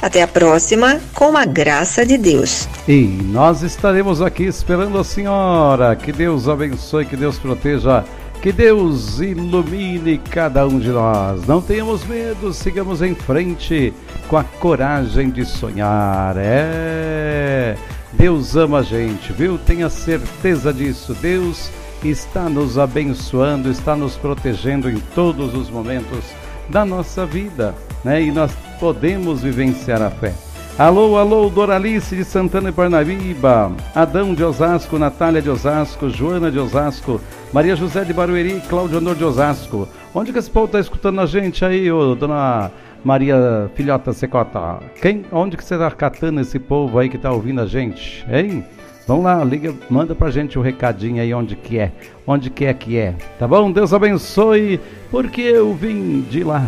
Até a próxima, com a graça de Deus. E nós estaremos aqui esperando a senhora. Que Deus abençoe, que Deus proteja, que Deus ilumine cada um de nós. Não tenhamos medo, sigamos em frente com a coragem de sonhar. É. Deus ama a gente, viu? Tenha certeza disso. Deus está nos abençoando, está nos protegendo em todos os momentos da nossa vida, né? E nós podemos vivenciar a fé. Alô, alô, Doralice de Santana e Parnaíba, Adão de Osasco, Natália de Osasco, Joana de Osasco, Maria José de Barueri, Cláudio Honor de Osasco. Onde que esse povo está escutando a gente aí, ô, dona Maria Filhota Secota? Quem, onde que você está catando esse povo aí que está ouvindo a gente, hein? Vamos lá, liga, manda pra gente o um recadinho aí onde que é, onde que é que é, tá bom? Deus abençoe, porque eu vim de lá,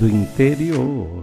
do interior.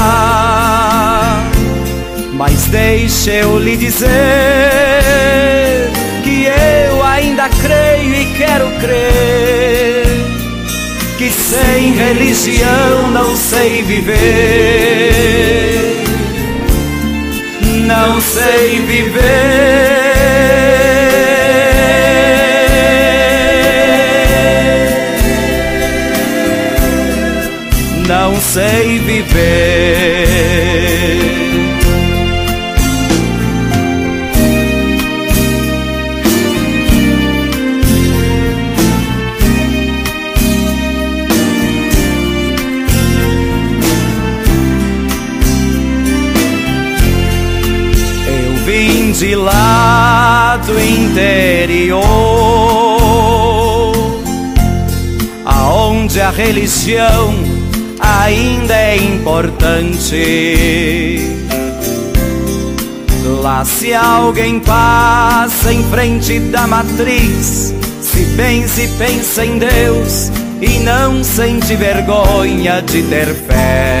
Mas deixe eu lhe dizer que eu ainda creio e quero crer que sem religião não sei viver, não sei viver. Não sei viver. Interior, aonde a religião ainda é importante. Lá se alguém passa em frente da matriz, se pensa e pensa em Deus e não sente vergonha de ter fé.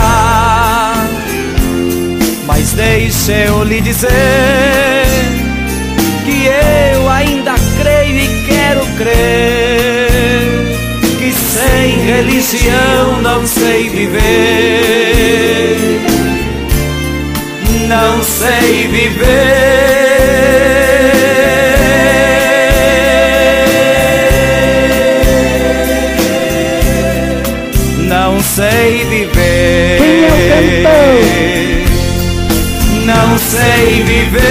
Mas deixe eu lhe dizer que eu ainda creio e quero crer que sem religião não sei viver, não sei viver. sei viver. Quem é Não sei viver.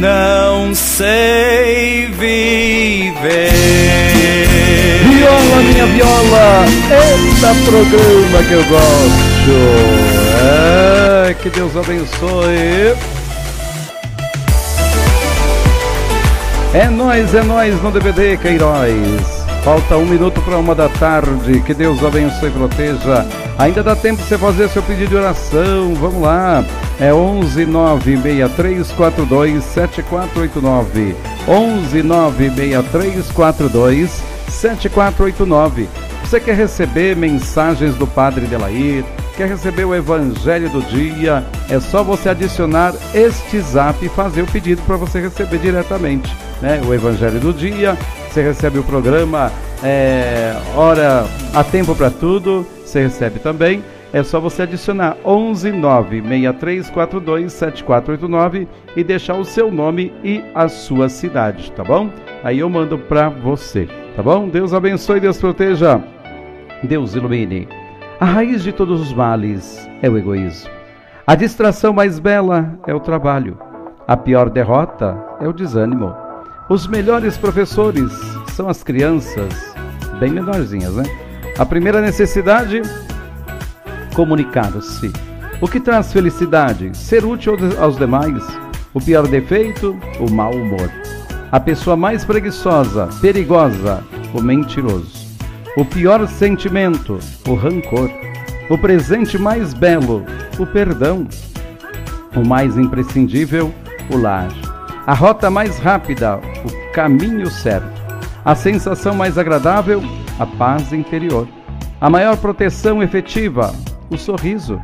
Não sei viver. Viola, minha viola, eita programa que eu gosto. É, que Deus abençoe. É nós, é nós no DVD Queiroz. Falta um minuto para uma da tarde. Que Deus abençoe e proteja. Ainda dá tempo de você fazer seu pedido de oração. Vamos lá. É 11 96342 7489. 11 96342 7489. Você quer receber mensagens do Padre Delair? Quer receber o Evangelho do dia? É só você adicionar este zap e fazer o pedido para você receber diretamente né, o Evangelho do Dia. Você recebe o programa é, Hora a Tempo para Tudo. Você recebe também. É só você adicionar 11 96342 7489 e deixar o seu nome e a sua cidade, tá bom? Aí eu mando para você, tá bom? Deus abençoe, Deus proteja, Deus ilumine. A raiz de todos os males é o egoísmo. A distração mais bela é o trabalho. A pior derrota é o desânimo. Os melhores professores são as crianças, bem menorzinhas, né? A primeira necessidade, comunicar-se. O que traz felicidade? Ser útil aos demais. O pior defeito, o mau humor. A pessoa mais preguiçosa, perigosa, o mentiroso. O pior sentimento, o rancor. O presente mais belo, o perdão. O mais imprescindível, o lar. A rota mais rápida, o caminho certo. A sensação mais agradável, a paz interior. A maior proteção efetiva, o sorriso.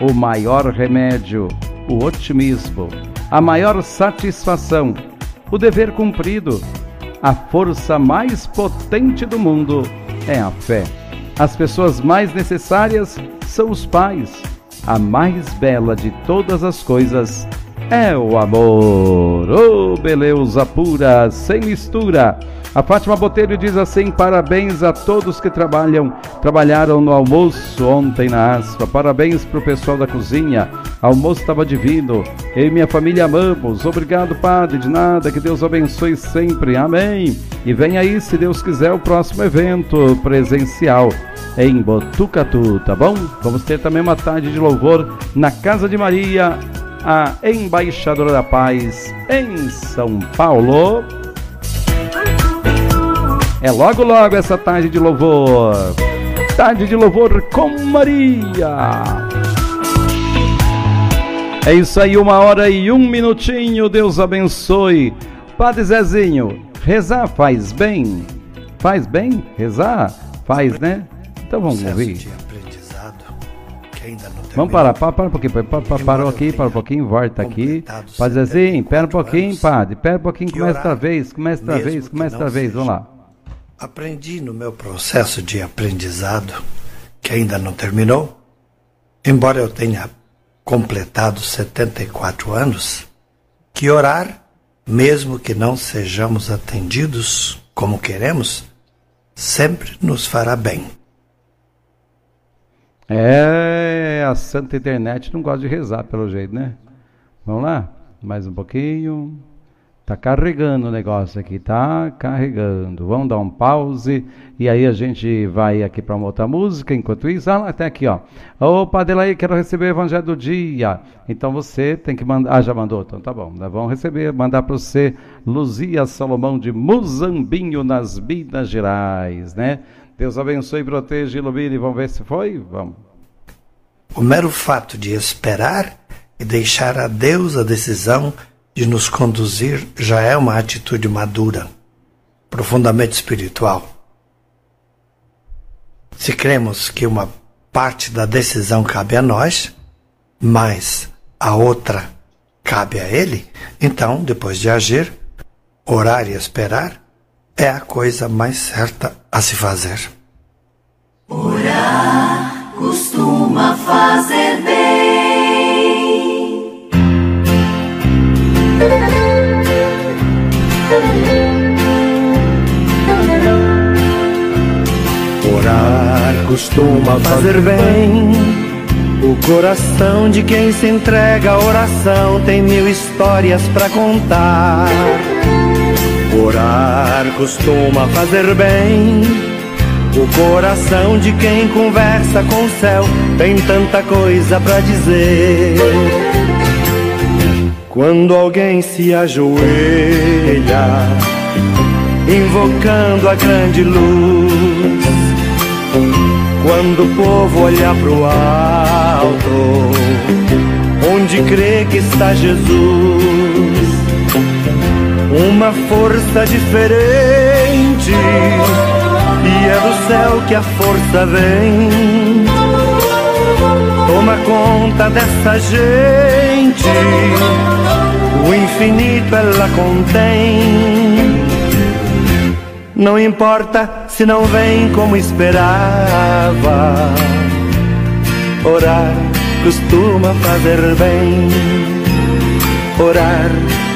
O maior remédio, o otimismo. A maior satisfação, o dever cumprido. A força mais potente do mundo é a fé. As pessoas mais necessárias são os pais. A mais bela de todas as coisas é o amor. Oh, beleza pura, sem mistura. A Fátima Botelho diz assim: parabéns a todos que trabalham, trabalharam no almoço ontem na aspa. Parabéns para o pessoal da cozinha. Almoço estava divino. Eu e minha família amamos. Obrigado, Padre. De nada. Que Deus abençoe sempre. Amém. E vem aí, se Deus quiser, o próximo evento presencial em Botucatu, tá bom? Vamos ter também uma tarde de louvor na Casa de Maria a embaixadora da paz em São Paulo. É logo logo essa tarde de louvor. Tarde de louvor com Maria. É isso aí, uma hora e um minutinho. Deus abençoe. Padre Zezinho, rezar faz bem? Faz bem? Rezar? Faz, né? Então vamos ouvir. Vamos parar, para, para um pouquinho, para, para, parou aqui, para um pouquinho, volta aqui. Pode dizer assim, pera um pouquinho, padre, pera um pouquinho, começa outra vez, começa outra vez, começa outra vez, vamos lá. Aprendi no meu processo de aprendizado, que ainda não terminou, embora eu tenha completado 74 anos, que orar, mesmo que não sejamos atendidos como queremos, sempre nos fará bem. É, a santa internet não gosta de rezar, pelo jeito, né? Vamos lá? Mais um pouquinho. Tá carregando o negócio aqui, tá carregando. Vamos dar um pause e aí a gente vai aqui para uma outra música. Enquanto isso, ah, até aqui, ó. Ô, Padre aí, quero receber o Evangelho do dia. Então você tem que mandar. Ah, já mandou? Então tá bom. Nós vamos receber, mandar para você Luzia Salomão de Muzambinho, nas Minas Gerais, né? Deus abençoe, proteja ilumine. Vamos ver se foi? Vamos. O mero fato de esperar e deixar a Deus a decisão de nos conduzir já é uma atitude madura. profundamente espiritual. Se cremos que uma parte da decisão cabe a nós, mas a outra cabe a ele, então, depois de agir, orar e esperar é a coisa mais certa a se fazer. Orar costuma fazer bem. Orar costuma fazer bem. O coração de quem se entrega à oração tem mil histórias para contar. Orar costuma fazer bem. O coração de quem conversa com o céu tem tanta coisa para dizer. Quando alguém se ajoelha, invocando a grande luz, quando o povo olha pro alto, onde crê que está Jesus, uma força diferente, e é do céu que a força vem. Toma conta dessa gente, o infinito ela contém. Não importa se não vem como esperava. Orar costuma fazer bem. Orar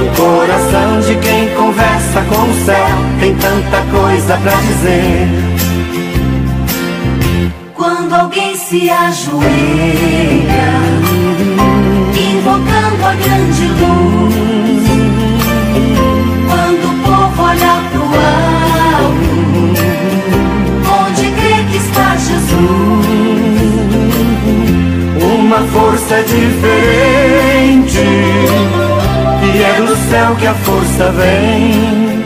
O coração de quem conversa com o céu tem tanta coisa pra dizer. Quando alguém se ajoelha, céu que a força vem.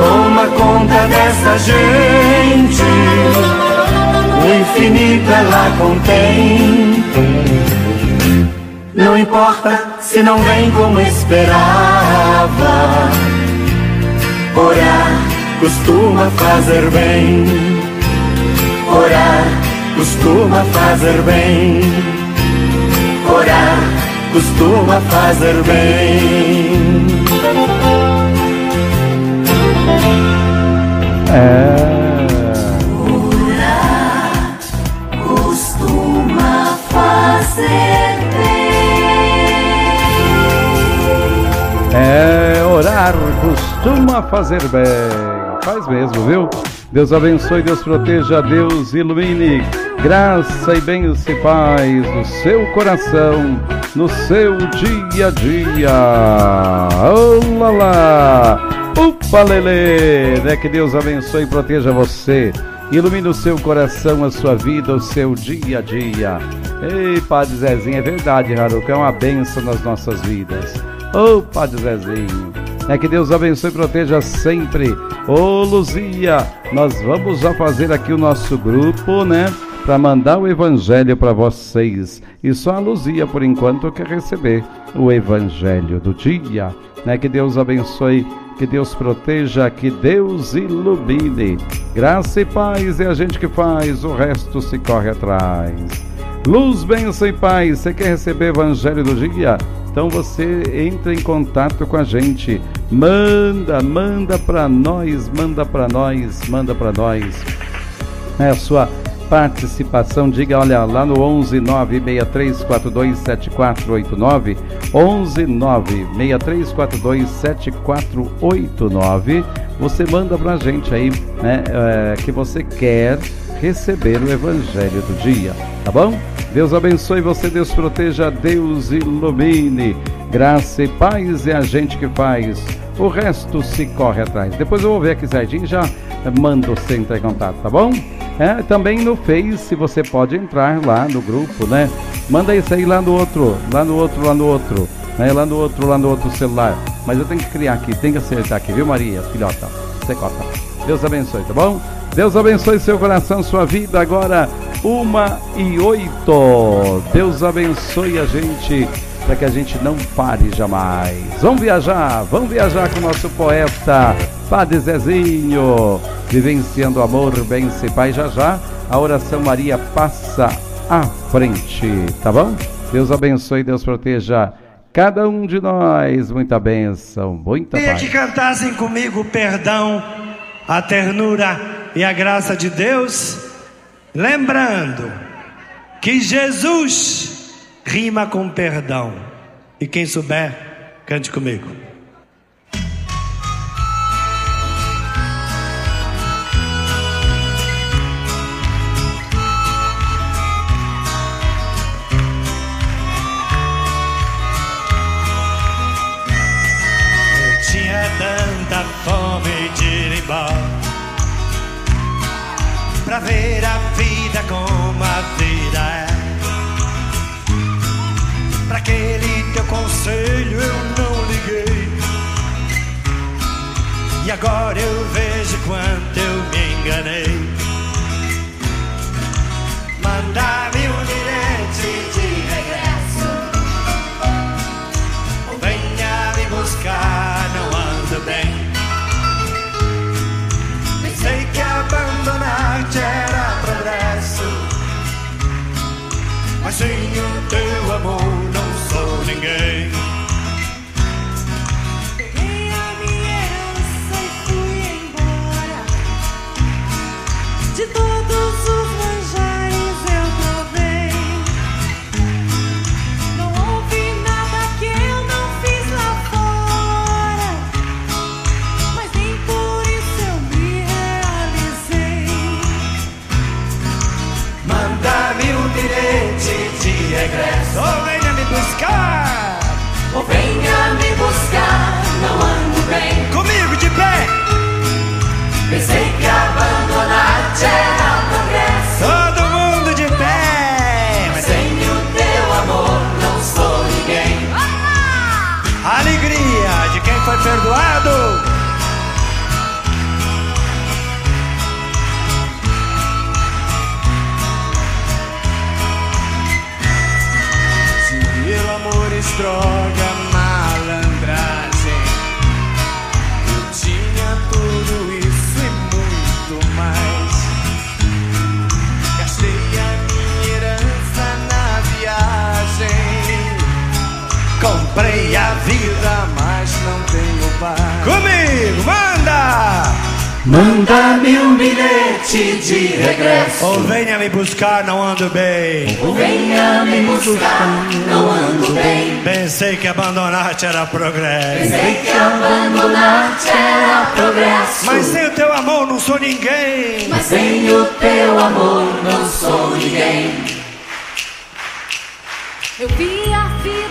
Toma conta dessa gente, o infinito ela contém. Não importa se não vem como esperava, orar costuma fazer bem. Orar costuma fazer bem. Costuma fazer bem. É. Costuma fazer bem. É, orar costuma fazer bem. Faz mesmo, viu? Deus abençoe, Deus proteja, Deus ilumine. Graça e bem se faz no seu coração, no seu dia a dia. Olá lá! Upa lele! Né? Que Deus abençoe e proteja você. Ilumine o seu coração, a sua vida, o seu dia a dia. Ei, Padre Zezinho, é verdade, Haruka, é uma benção nas nossas vidas. Ô, Padre Zezinho, é que Deus abençoe e proteja sempre. Ô, Luzia, nós vamos já fazer aqui o nosso grupo, né? Para mandar o evangelho para vocês. E só a Luzia, por enquanto, quer receber o evangelho do dia. Né? Que Deus abençoe, que Deus proteja, que Deus ilumine. Graça e paz é a gente que faz, o resto se corre atrás. Luz, bênção e paz. Você quer receber o evangelho do dia? Então você entra em contato com a gente. Manda, manda para nós, manda para nós, manda para nós. É a sua participação, diga, olha, lá no 11 96342 7489, 11 96342 7489, você manda pra gente aí, né, é, que você quer receber o evangelho do dia, tá bom? Deus abençoe você, Deus proteja, Deus ilumine. Graça e paz é a gente que faz, O resto se corre atrás. Depois eu vou ver aqui certinho já mando você entrar em contato, tá bom? É, também no Face você pode entrar lá no grupo, né? Manda isso aí lá no outro, lá no outro, lá no outro, né? Lá no outro, lá no outro celular. Mas eu tenho que criar aqui, tenho que acertar aqui, viu Maria, filhota? Você cota. Deus abençoe, tá bom? Deus abençoe seu coração, sua vida. Agora, uma e oito. Deus abençoe a gente para que a gente não pare jamais. Vamos viajar, vamos viajar com o nosso poeta Padre Zezinho, vivenciando amor, bem se pai já já. A oração Maria passa à frente, tá bom? Deus abençoe, Deus proteja cada um de nós. Muita bênção, muita Queria paz. que cantassem comigo o perdão, a ternura e a graça de Deus, lembrando que Jesus rima com perdão. E quem souber, cante comigo. Tanta fome de ir Pra ver a vida como a vida é Pra aquele teu conselho eu não liguei. E agora eu vejo quanto eu me enganei. Manda-me um bilhete de regresso. Ou venha me buscar, não ando bem. Pensei que abandonar-te era progresso. Mas sem o teu amor ninguém Peguei a minha herança e fui embora. De todos os manjares eu provei. Não houve nada que eu não fiz lá fora. Mas nem por isso eu me realizei. Manda-me um bilhete de regresso Ou venha me buscar, não ando bem. Comigo de pé Pensei que abandonar-te era progresso. Todo mundo de pé Mas Sem o teu amor não sou ninguém. alegria de quem foi perdoado Se Comprei a vida, mas não tenho paz Comigo, manda! Manda-me um bilhete de regresso. Ou venha me buscar, não ando bem Venha me buscar, não ando bem. Pensei que abandonar-te era progresso Sei que abandonar-te era progresso. Mas sem o teu amor não sou ninguém Mas sem o teu amor não sou ninguém. Eu vi a vida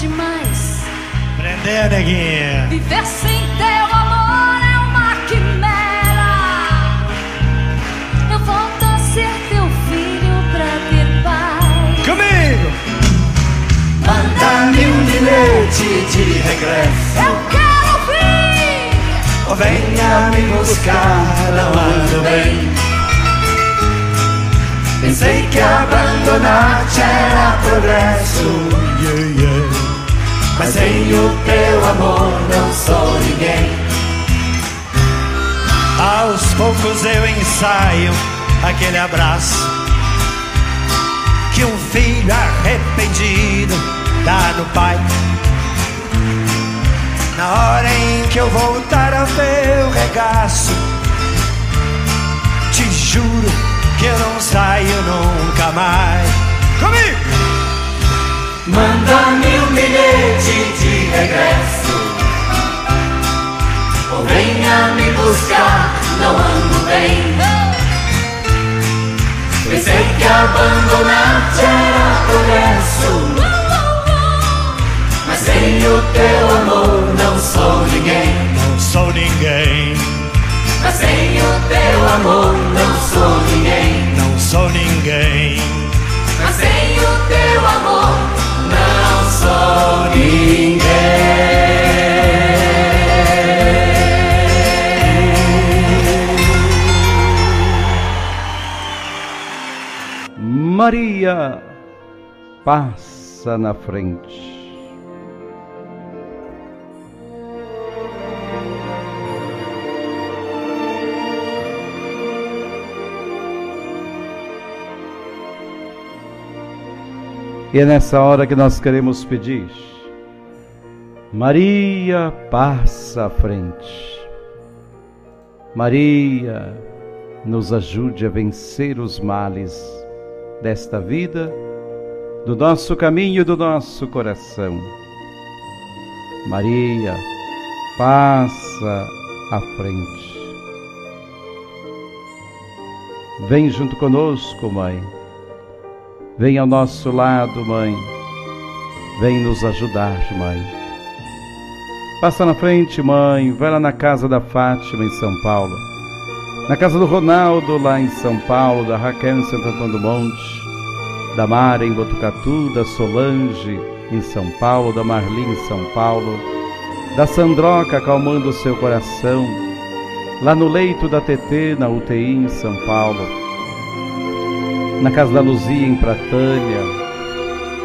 demais. Prender, neguinha Viver sem teu amor é uma quimera. Eu volto a ser teu filho pra ter paz. Comigo! Manda-me um bilhete de regresso. Eu quero vir. Ou venha me buscar, não ando bem Pensei que abandonar-te era progresso. yeah, yeah. Mas sem o teu amor não sou ninguém. Aos poucos eu ensaio aquele abraço que um filho arrependido dá no pai. Na hora em que eu voltar ao teu regaço, te juro que eu não saio nunca mais. Comigo! Manda-me um bilhete de regresso. Ou venha me buscar, não ando bem. Pensei que abandonar-te era progresso. Mas sem o teu amor não sou ninguém. Não sou ninguém. Mas sem o teu amor não sou ninguém. Não sou ninguém. Mas sem o teu amor sou ninguém. Maria passa na frente. E é nessa hora que nós queremos pedir. Maria passa à frente. Maria, nos ajude a vencer os males desta vida, do nosso caminho, do nosso coração. Maria, passa à frente. Vem junto conosco, Mãe Vem ao nosso lado, Mãe. Vem nos ajudar, Mãe. Passa na frente, Mãe. Vai lá na casa da Fátima, em São Paulo. Na casa do Ronaldo, lá em São Paulo. Da Raquel, em Santo Antônio do Monte. Da Mara, em Botucatu. Da Solange, em São Paulo. Da Marli, em São Paulo. Da Sandroca, acalmando o seu coração. Lá no leito da TT, na UTI, em São Paulo na casa da Luzia em Pratânia,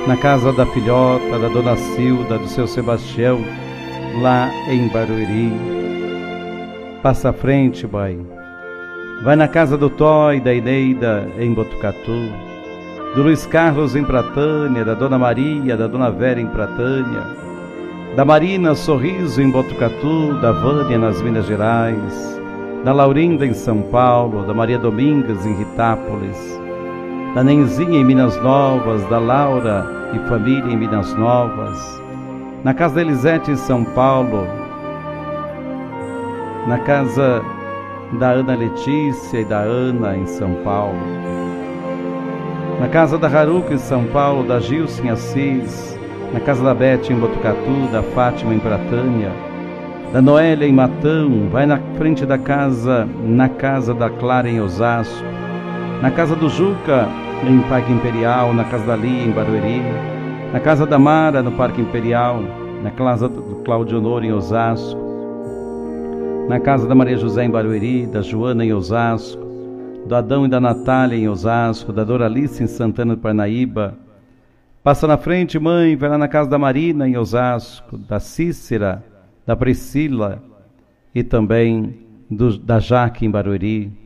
na casa da filhota, da dona Silda, do seu Sebastião, lá em Barueri. Passa à frente, Pai. Vai na casa do Toy, da Ineida, em Botucatu, do Luiz Carlos em Pratânia, da Dona Maria, da Dona Vera em Pratânia, da Marina Sorriso em Botucatu, da Vânia nas Minas Gerais, da Laurinda em São Paulo, da Maria Domingas em Ritápolis, da Nenzinha em Minas Novas, da Laura e família em Minas Novas, na casa da Elisete em São Paulo, na casa da Ana Letícia e da Ana em São Paulo, na casa da Haruka em São Paulo, da Gilson em Assis, na casa da Bete em Botucatu, da Fátima em Pratânia, da Noélia em Matão, vai na frente da casa, na casa da Clara em Osasco, na casa do Juca em Parque Imperial, na Casa da Lia, em Barueri, na Casa da Mara, no Parque Imperial, na Casa do Cláudio Honor, em Osasco, na Casa da Maria José, em Barueri, da Joana, em Osasco, do Adão e da Natália, em Osasco, da Doralice, em Santana do Parnaíba. Passa na frente, mãe, vai lá na Casa da Marina, em Osasco, da Cícera, da Priscila e também do, da Jaque, em Barueri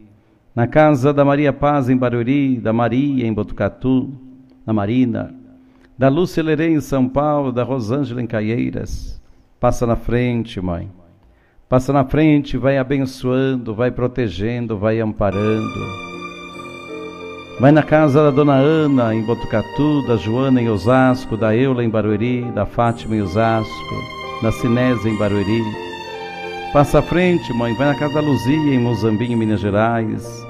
na casa da Maria Paz em Barueri, da Maria em Botucatu, na Marina, da Lúcia Lerê em São Paulo, da Rosângela em Caieiras. Passa na frente, mãe. Passa na frente, vai abençoando, vai protegendo, vai amparando. Vai na casa da Dona Ana em Botucatu, da Joana em Osasco, da Eula em Barueri, da Fátima em Osasco, da Sinésia em Barueri. Passa à frente, mãe, vai na casa da Luzia em Mozambique, em Minas Gerais,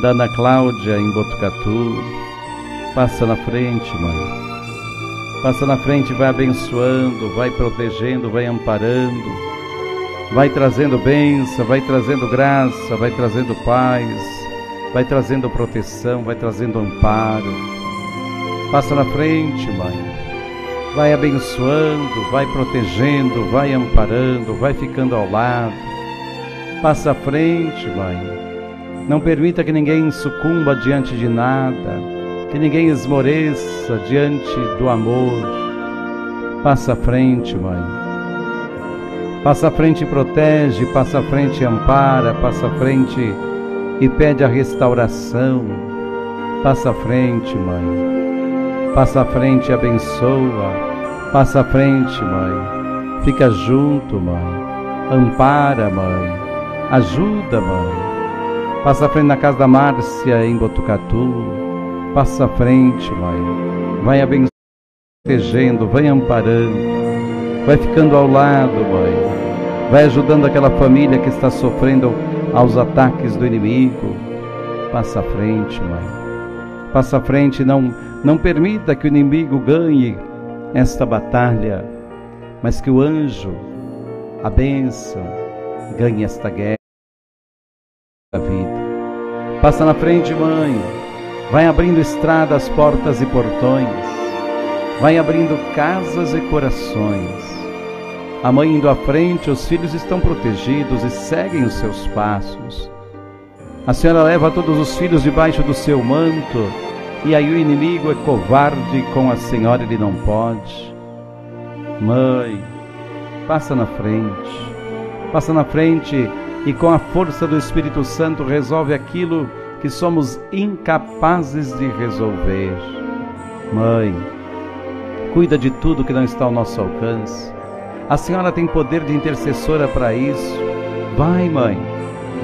da Ana Cláudia em Botucatu. Passa na frente, mãe. Passa na frente, vai abençoando, vai protegendo, vai amparando, vai trazendo bênção, vai trazendo graça, vai trazendo paz, vai trazendo proteção, vai trazendo amparo. Passa na frente, mãe. Vai abençoando, vai protegendo, vai amparando, vai ficando ao lado. Passa à frente, mãe não permita que ninguém sucumba diante de nada, que ninguém esmoreça diante do amor. Passa à frente, mãe. Passa à frente e protege, passa à frente e ampara, passa à frente e pede a restauração. Passa à frente, mãe. Passa à frente e abençoa. Passa à frente, mãe. Fica junto, mãe. Ampara, mãe. Ajuda, mãe. Passa à frente na casa da Márcia, em Botucatu. Passa à frente, mãe. Vai abençoando, protegendo, vai amparando. Vai ficando ao lado, mãe. Vai ajudando aquela família que está sofrendo aos ataques do inimigo. Passa à frente, mãe. Passa à frente, não, não permita que o inimigo ganhe esta batalha. mas que o anjo, a bênção, ganhe esta guerra da vida. Passa na frente, mãe. Vai abrindo estradas, portas e portões. Vai abrindo casas e corações. A mãe indo à frente, os filhos estão protegidos e seguem os seus passos. A senhora leva todos os filhos debaixo do seu manto, e aí o inimigo é covarde, com a senhora ele não pode. Mãe, passa na frente, passa na frente e com a força do Espírito Santo resolve aquilo que somos incapazes de resolver. Mãe, cuida de tudo que não está ao nosso alcance. A senhora tem poder de intercessora para isso. Vai, mãe.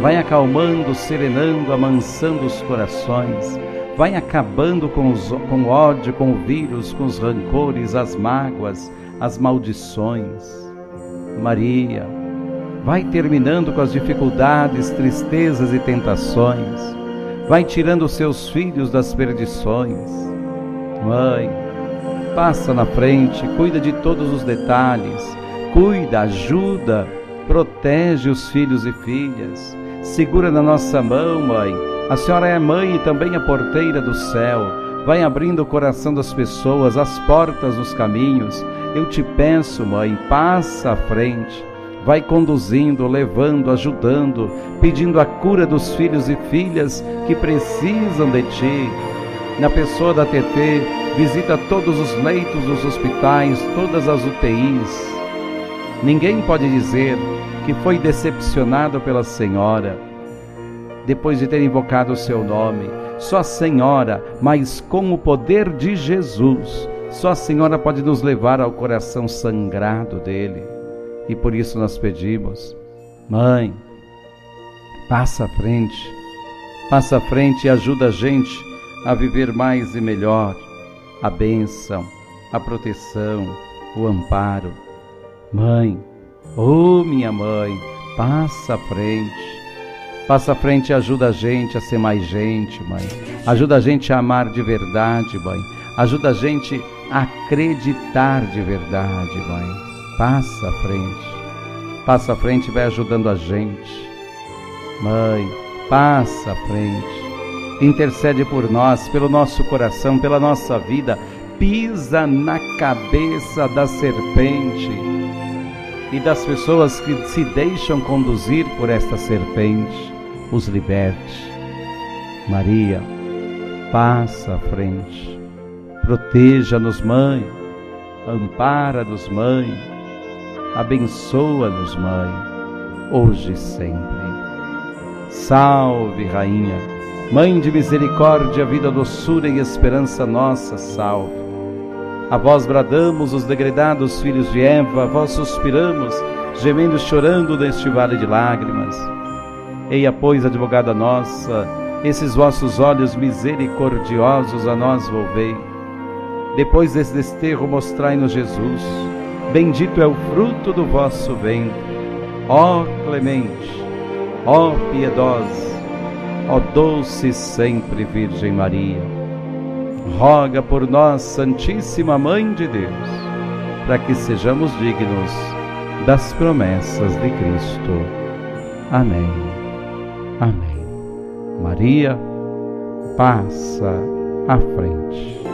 Vai acalmando, serenando, amansando os corações. Vai acabando com, os, com o ódio, com o vírus, com os rancores, as mágoas, as maldições. Maria, vai terminando com as dificuldades, tristezas e tentações. Vai tirando os seus filhos das perdições. Mãe, passa na frente, cuida de todos os detalhes cuida, ajuda, protege os filhos e filhas. Segura na nossa mão, mãe. A senhora é mãe e também a porteira do céu. Vai abrindo o coração das pessoas, as portas dos caminhos. Eu te peço, mãe, passa à frente. Vai conduzindo, levando, ajudando, pedindo a cura dos filhos e filhas que precisam de ti. Na pessoa da TT, visita todos os leitos dos hospitais, todas as UTIs Ninguém pode dizer que foi decepcionado pela Senhora depois de ter invocado o seu nome. Só a Senhora, mas com o poder de Jesus, só a Senhora pode nos levar ao coração sangrado dele. E por isso nós pedimos, Mãe, passa à frente, passa à frente e ajuda a gente a viver mais e melhor a bênção, a proteção, o amparo Mãe, oh minha mãe, passa à frente. Passa à frente e ajuda a gente a ser mais gente, mãe. Ajuda a gente a amar de verdade, mãe. Ajuda a gente a acreditar de verdade, mãe. Passa à frente. Passa à frente e vai ajudando a gente. Mãe, passa à frente. Intercede por nós, pelo nosso coração, pela nossa vida. Pisa na cabeça da serpente e das pessoas que se deixam conduzir por esta serpente, os liberte. Maria, passa à frente, proteja-nos, Mãe, ampara-nos, Mãe, abençoa-nos, Mãe, hoje e sempre. Salve, Rainha, Mãe de misericórdia, vida, doçura e esperança nossa, salve. A vós bradamos, os degredados filhos de Eva, a vós suspiramos, gemendo e chorando neste vale de lágrimas. Eia, pois, advogada nossa, esses vossos olhos misericordiosos a nós volvei. Depois desse desterro, mostrai-nos Jesus. Bendito é o fruto do vosso ventre. Ó clemente, ó piedosa, ó doce sempre Virgem Maria roga por nós, Santíssima Mãe de Deus, para que sejamos dignos das promessas de Cristo. Amém. Amém. Maria, passa à frente.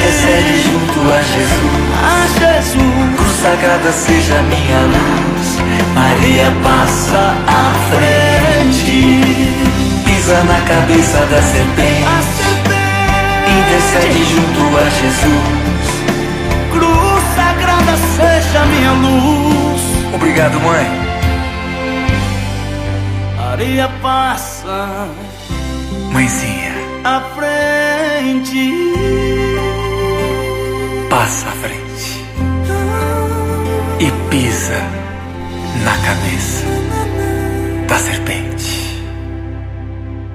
intercede junto a Jesus. a Jesus. Cruz sagrada seja minha luz, Maria passa à frente, pisa na cabeça da serpente, serpente, intercede junto a Jesus. cruz sagrada seja minha luz. Obrigado, mãe. Maria passa Mãezinha, à frente. Passa à frente e pisa na cabeça da serpente.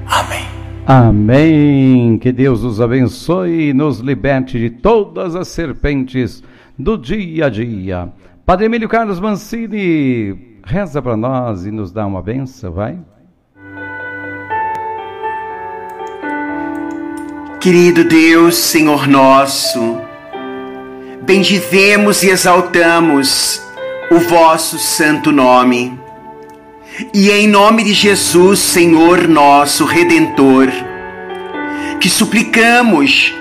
Amém. Amém. Que Deus nos abençoe e nos liberte de todas as serpentes do dia a dia. Padre Emílio Carlos Mancini, reza para nós e nos dá uma benção, vai? Querido Deus, Senhor nosso, bendizemos e exaltamos o vosso santo nome. E em nome de Jesus, Senhor nosso Redentor, que suplicamos,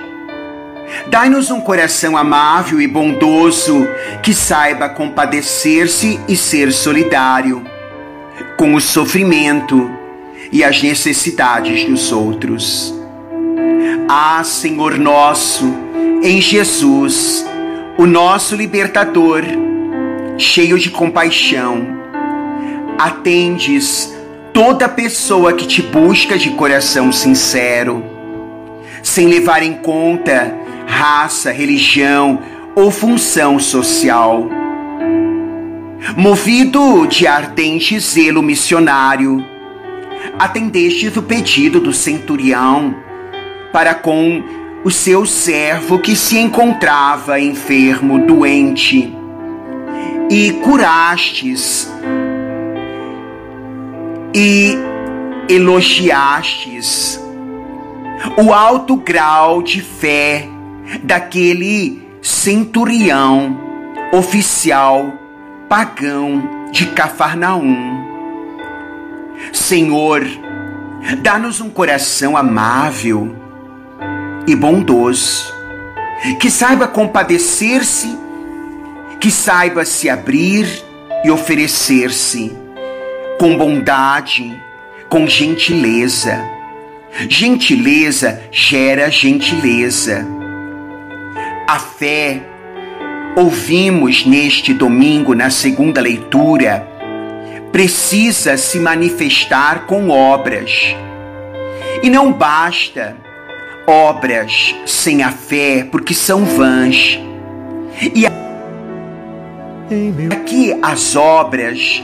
dai-nos um coração amável e bondoso que saiba compadecer-se e ser solidário com o sofrimento e as necessidades dos outros. Ah, Senhor nosso, em Jesus, o nosso libertador, cheio de compaixão, atendes toda pessoa que te busca de coração sincero, sem levar em conta raça, religião ou função social. Movido de ardente zelo missionário, atendestes o pedido do centurião para com o seu servo que se encontrava enfermo, doente, e curastes e elogiastes o alto grau de fé daquele centurião oficial pagão de Cafarnaum. Senhor, dá-nos um coração amável e bondoso, que saiba compadecer-se, que saiba se abrir e oferecer-se com bondade, com gentileza. Gentileza gera gentileza. A fé, ouvimos neste domingo na segunda leitura, precisa se manifestar com obras. E não basta obras sem a fé, porque são vãs. E aqui as obras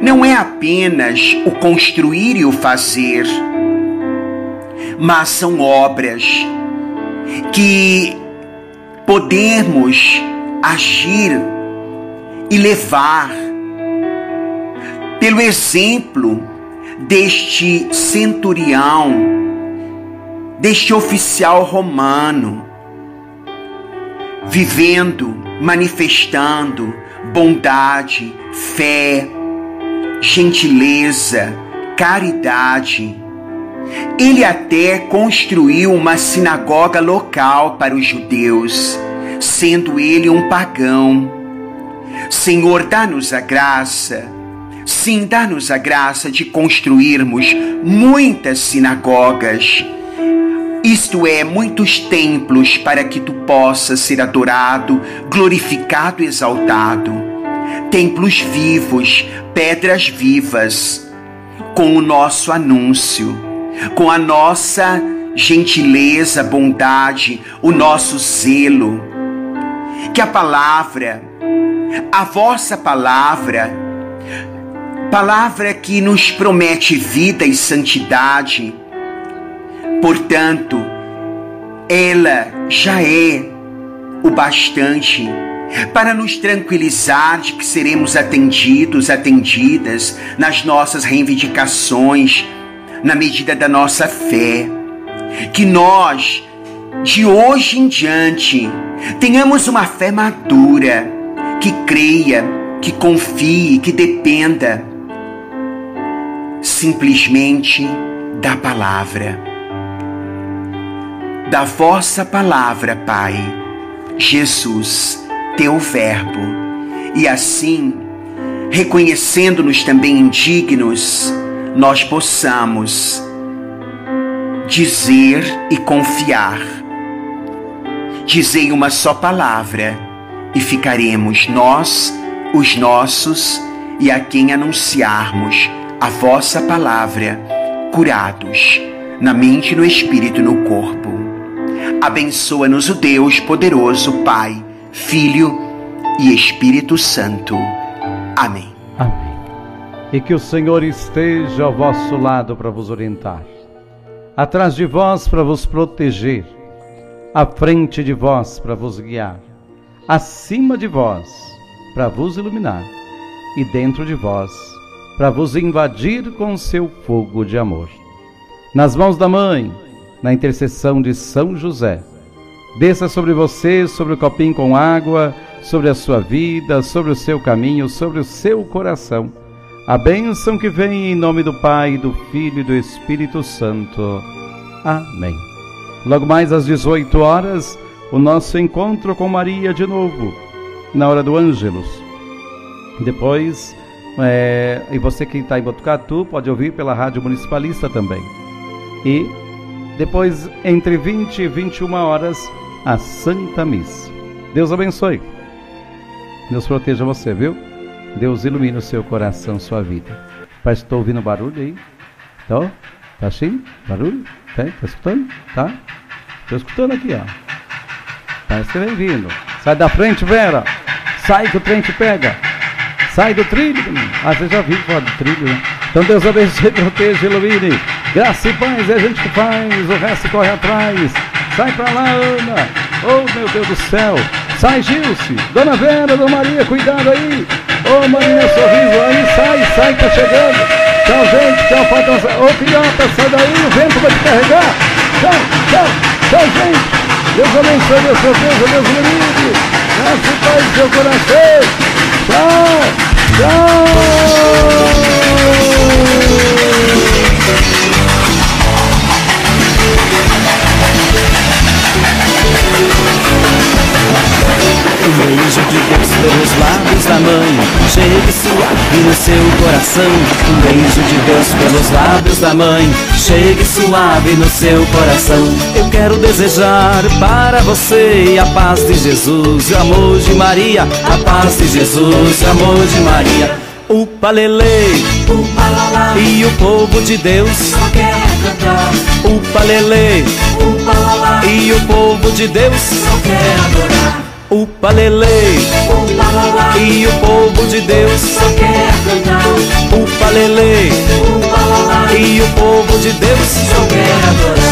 não é apenas o construir e o fazer, mas são obras que podemos agir e levar pelo exemplo deste centurião, deste oficial romano, vivendo, manifestando bondade, fé, gentileza, caridade. Ele até construiu uma sinagoga local para os judeus, sendo ele um pagão. Senhor, dá-nos a graça, sim, dá-nos a graça de construirmos muitas sinagogas, isto é, muitos templos para que tu possas ser adorado, glorificado exaltado. Templos vivos, pedras vivas, com o nosso anúncio, com a nossa gentileza, bondade, o nosso zelo. Que a palavra, a vossa palavra, palavra que nos promete vida e santidade, portanto, ela já é o bastante para nos tranquilizar de que seremos atendidos, atendidas nas nossas reivindicações, na medida da nossa fé. Que nós, de hoje em diante, tenhamos uma fé madura, que creia, que confie, que dependa simplesmente da palavra. Da vossa palavra, Pai, Jesus teu Verbo, e assim, reconhecendo-nos também indignos, nós possamos dizer e confiar. Dizei uma só palavra e ficaremos nós, os nossos e a quem anunciarmos a vossa palavra, curados na mente, no espírito e no corpo. Abençoa-nos o Deus poderoso, Pai Filho e Espírito Santo. Amém. Amém. E que o Senhor esteja ao vosso lado para vos orientar, atrás de vós para vos proteger, à frente de vós para vos guiar, acima de vós para vos iluminar e dentro de vós para vos invadir com seu fogo de amor. Nas mãos da Mãe, na intercessão de São José Desça sobre você, sobre o copinho com água, sobre a sua vida, sobre o seu caminho, sobre o seu coração. A bênção que vem em nome do Pai, do Filho e do Espírito Santo. Amém. Logo mais às 18 horas, o nosso encontro com Maria de novo, na hora do Ângelus. Depois, é, e você que está em Botucatu pode ouvir pela Rádio Municipalista também. E depois, entre 20 e 21 horas, a Santa Missa. Deus abençoe. Deus proteja você, viu? Deus ilumine o seu coração, sua vida. Que estou ouvindo barulho aí. Então, tá assim? Barulho? Tem? Tá escutando? Tá? Estou escutando aqui, ó. Parece que vem vindo. Sai da frente, Vera. Sai que o trem te pega. Sai do trilho. Ah, você já viu fora do trilho, né? Então Deus abençoe, proteja, ilumine. Graça e paz é a gente que faz, o resto corre atrás. Sai pra lá, Ana. Oh, meu Deus do céu. Sai, Gilce. Dona Vera, Dona Maria, cuidado aí. Ô, oh, Marinha Sorriso, aí sai, sai, tá chegando. Tchau, gente, tchau, falta. Ô, filhota, sai daí, o vento vai te carregar. Tchau, tchau, tchau, gente. Deus abençoe a sua Deus, Deus me livre. Nasce paz do seu coração. Tchau, tchau. Um beijo de Deus pelos lábios da mãe. Chegue suave no seu coração Um beijo de Deus pelos lábios da mãe. Chegue suave no seu coração. Eu quero desejar para você A paz de Jesus, o amor de Maria. A paz de Jesus, o amor de Maria. O palele, e o povo de Deus. Só quer cantar. O palele, e o povo de Deus. Só quer adorar. O palele e o povo de Deus. Só quer cantar. O palele e o povo de Deus. Só quer adorar.